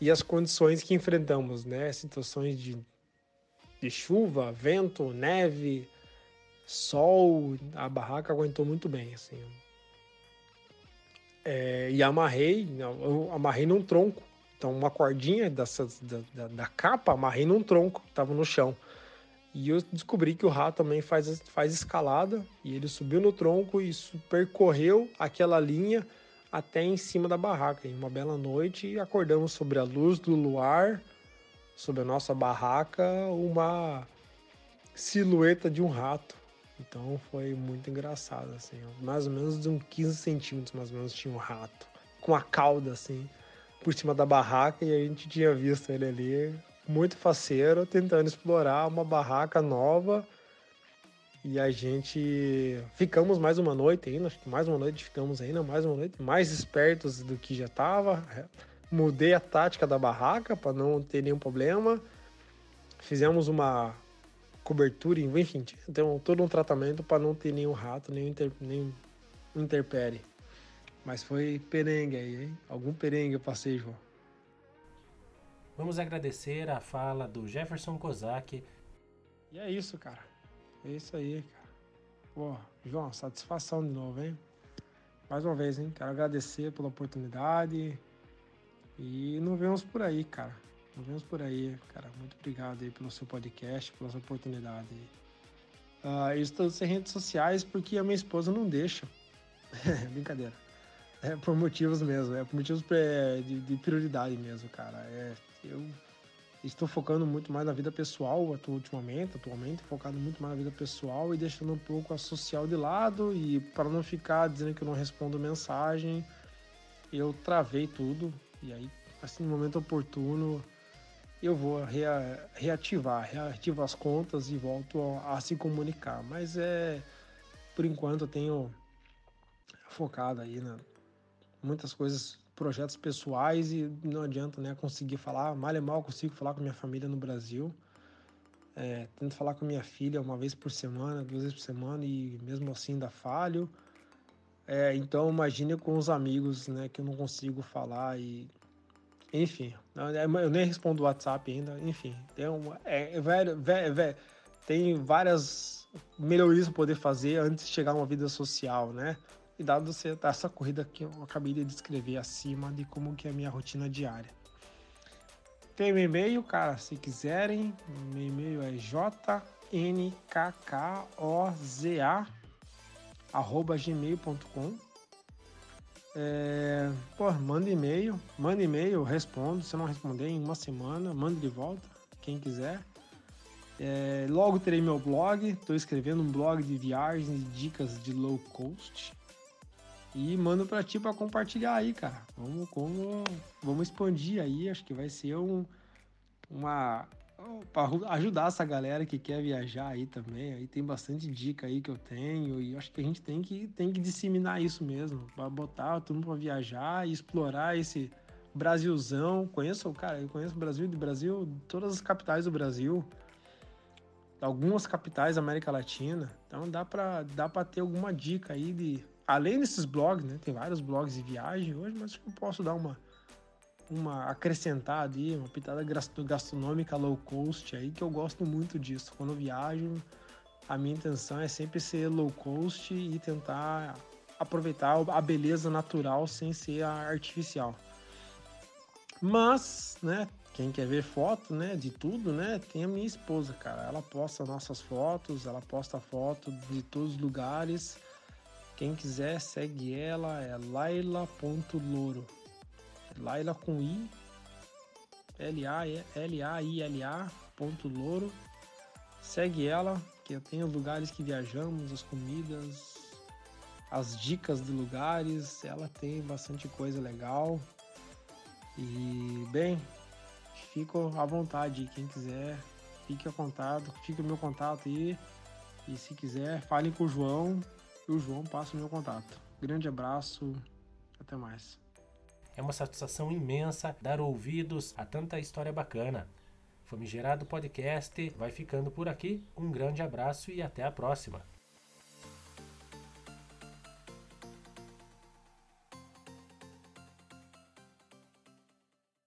e as condições que enfrentamos, né? Situações de, de chuva, vento, neve, sol, a barraca aguentou muito bem, assim. É, e amarrei, eu amarrei num tronco então, uma cordinha dessa, da, da, da capa, amarrei num tronco que estava no chão. E eu descobri que o rato também faz, faz escalada. E ele subiu no tronco e percorreu aquela linha até em cima da barraca. Em uma bela noite, acordamos sobre a luz do luar, sobre a nossa barraca, uma silhueta de um rato. Então foi muito engraçado, assim. Mais ou menos de uns 15 centímetros, mais ou menos, tinha um rato. Com a cauda, assim por cima da barraca e a gente tinha visto ele ali muito faceiro tentando explorar uma barraca nova. E a gente ficamos mais uma noite ainda, acho que mais uma noite ficamos ainda, mais uma noite, mais espertos do que já estava. Mudei a tática da barraca para não ter nenhum problema. Fizemos uma cobertura, enfim, então todo um tratamento para não ter nenhum rato, nem, inter, nem interpere. Mas foi perengue aí, hein? Algum perengue eu passei, João. Vamos agradecer a fala do Jefferson Kozak. E é isso, cara. É isso aí, cara. Pô, João, satisfação de novo, hein? Mais uma vez, hein? Quero agradecer pela oportunidade. E nos vemos por aí, cara. Nos vemos por aí, cara. Muito obrigado aí pelo seu podcast, pela sua oportunidade. Uh, eu estou sem redes sociais porque a minha esposa não deixa. Brincadeira. É por motivos mesmo, é por motivos de, de prioridade mesmo, cara. É, eu estou focando muito mais na vida pessoal ultimamente, atualmente, focado muito mais na vida pessoal e deixando um pouco a social de lado e para não ficar dizendo que eu não respondo mensagem, eu travei tudo e aí assim, no momento oportuno, eu vou rea, reativar, reativo as contas e volto a, a, se comunicar. Mas é, por enquanto, eu tenho focado aí na muitas coisas, projetos pessoais e não adianta, né, conseguir falar, mal e mal consigo falar com minha família no Brasil. É, tento falar com minha filha uma vez por semana, duas vezes por semana e mesmo assim ainda falho. É, então imagine com os amigos, né, que eu não consigo falar e enfim, eu nem respondo o WhatsApp ainda, enfim, tem uma, é, é, é, tem várias melhorias para poder fazer antes de chegar a uma vida social, né? E dado você essa corrida que eu acabei de descrever acima de como que é a minha rotina diária. Tem meu e-mail, cara, se quiserem, meu e-mail é jnkkoza arroba gmail.com é, pô, manda e-mail, manda e-mail, respondo. Se não responder em uma semana, manda de volta, quem quiser. É, logo terei meu blog, estou escrevendo um blog de viagens e dicas de low cost. E mando para ti para compartilhar aí, cara. Vamos, como, vamos expandir aí, acho que vai ser um, uma para ajudar essa galera que quer viajar aí também. Aí tem bastante dica aí que eu tenho e acho que a gente tem que, tem que disseminar isso mesmo, para botar todo mundo para viajar e explorar esse Brasilzão. Conheço, cara, eu conheço o Brasil do Brasil, todas as capitais do Brasil, algumas capitais da América Latina. Então dá para dá para ter alguma dica aí de além desses blogs, né? Tem vários blogs de viagem hoje, mas eu posso dar uma uma acrescentar ali, uma pitada gastronômica low cost aí, que eu gosto muito disso. Quando eu viajo, a minha intenção é sempre ser low cost e tentar aproveitar a beleza natural sem ser a artificial. Mas, né, quem quer ver foto, né, de tudo, né, tem a minha esposa, cara. Ela posta nossas fotos, ela posta foto de todos os lugares. Quem quiser, segue ela, é laila.louro. Laila com I, L-A-I-L-A ponto louro. Segue ela, que eu tenho lugares que viajamos, as comidas, as dicas de lugares. Ela tem bastante coisa legal. E, bem, fico à vontade. Quem quiser, fique a contato, fique o meu contato aí. E se quiser, fale com o João e o João passa o meu contato. Grande abraço, até mais. É uma satisfação imensa dar ouvidos a tanta história bacana. Famigerado Podcast vai ficando por aqui. Um grande abraço e até a próxima.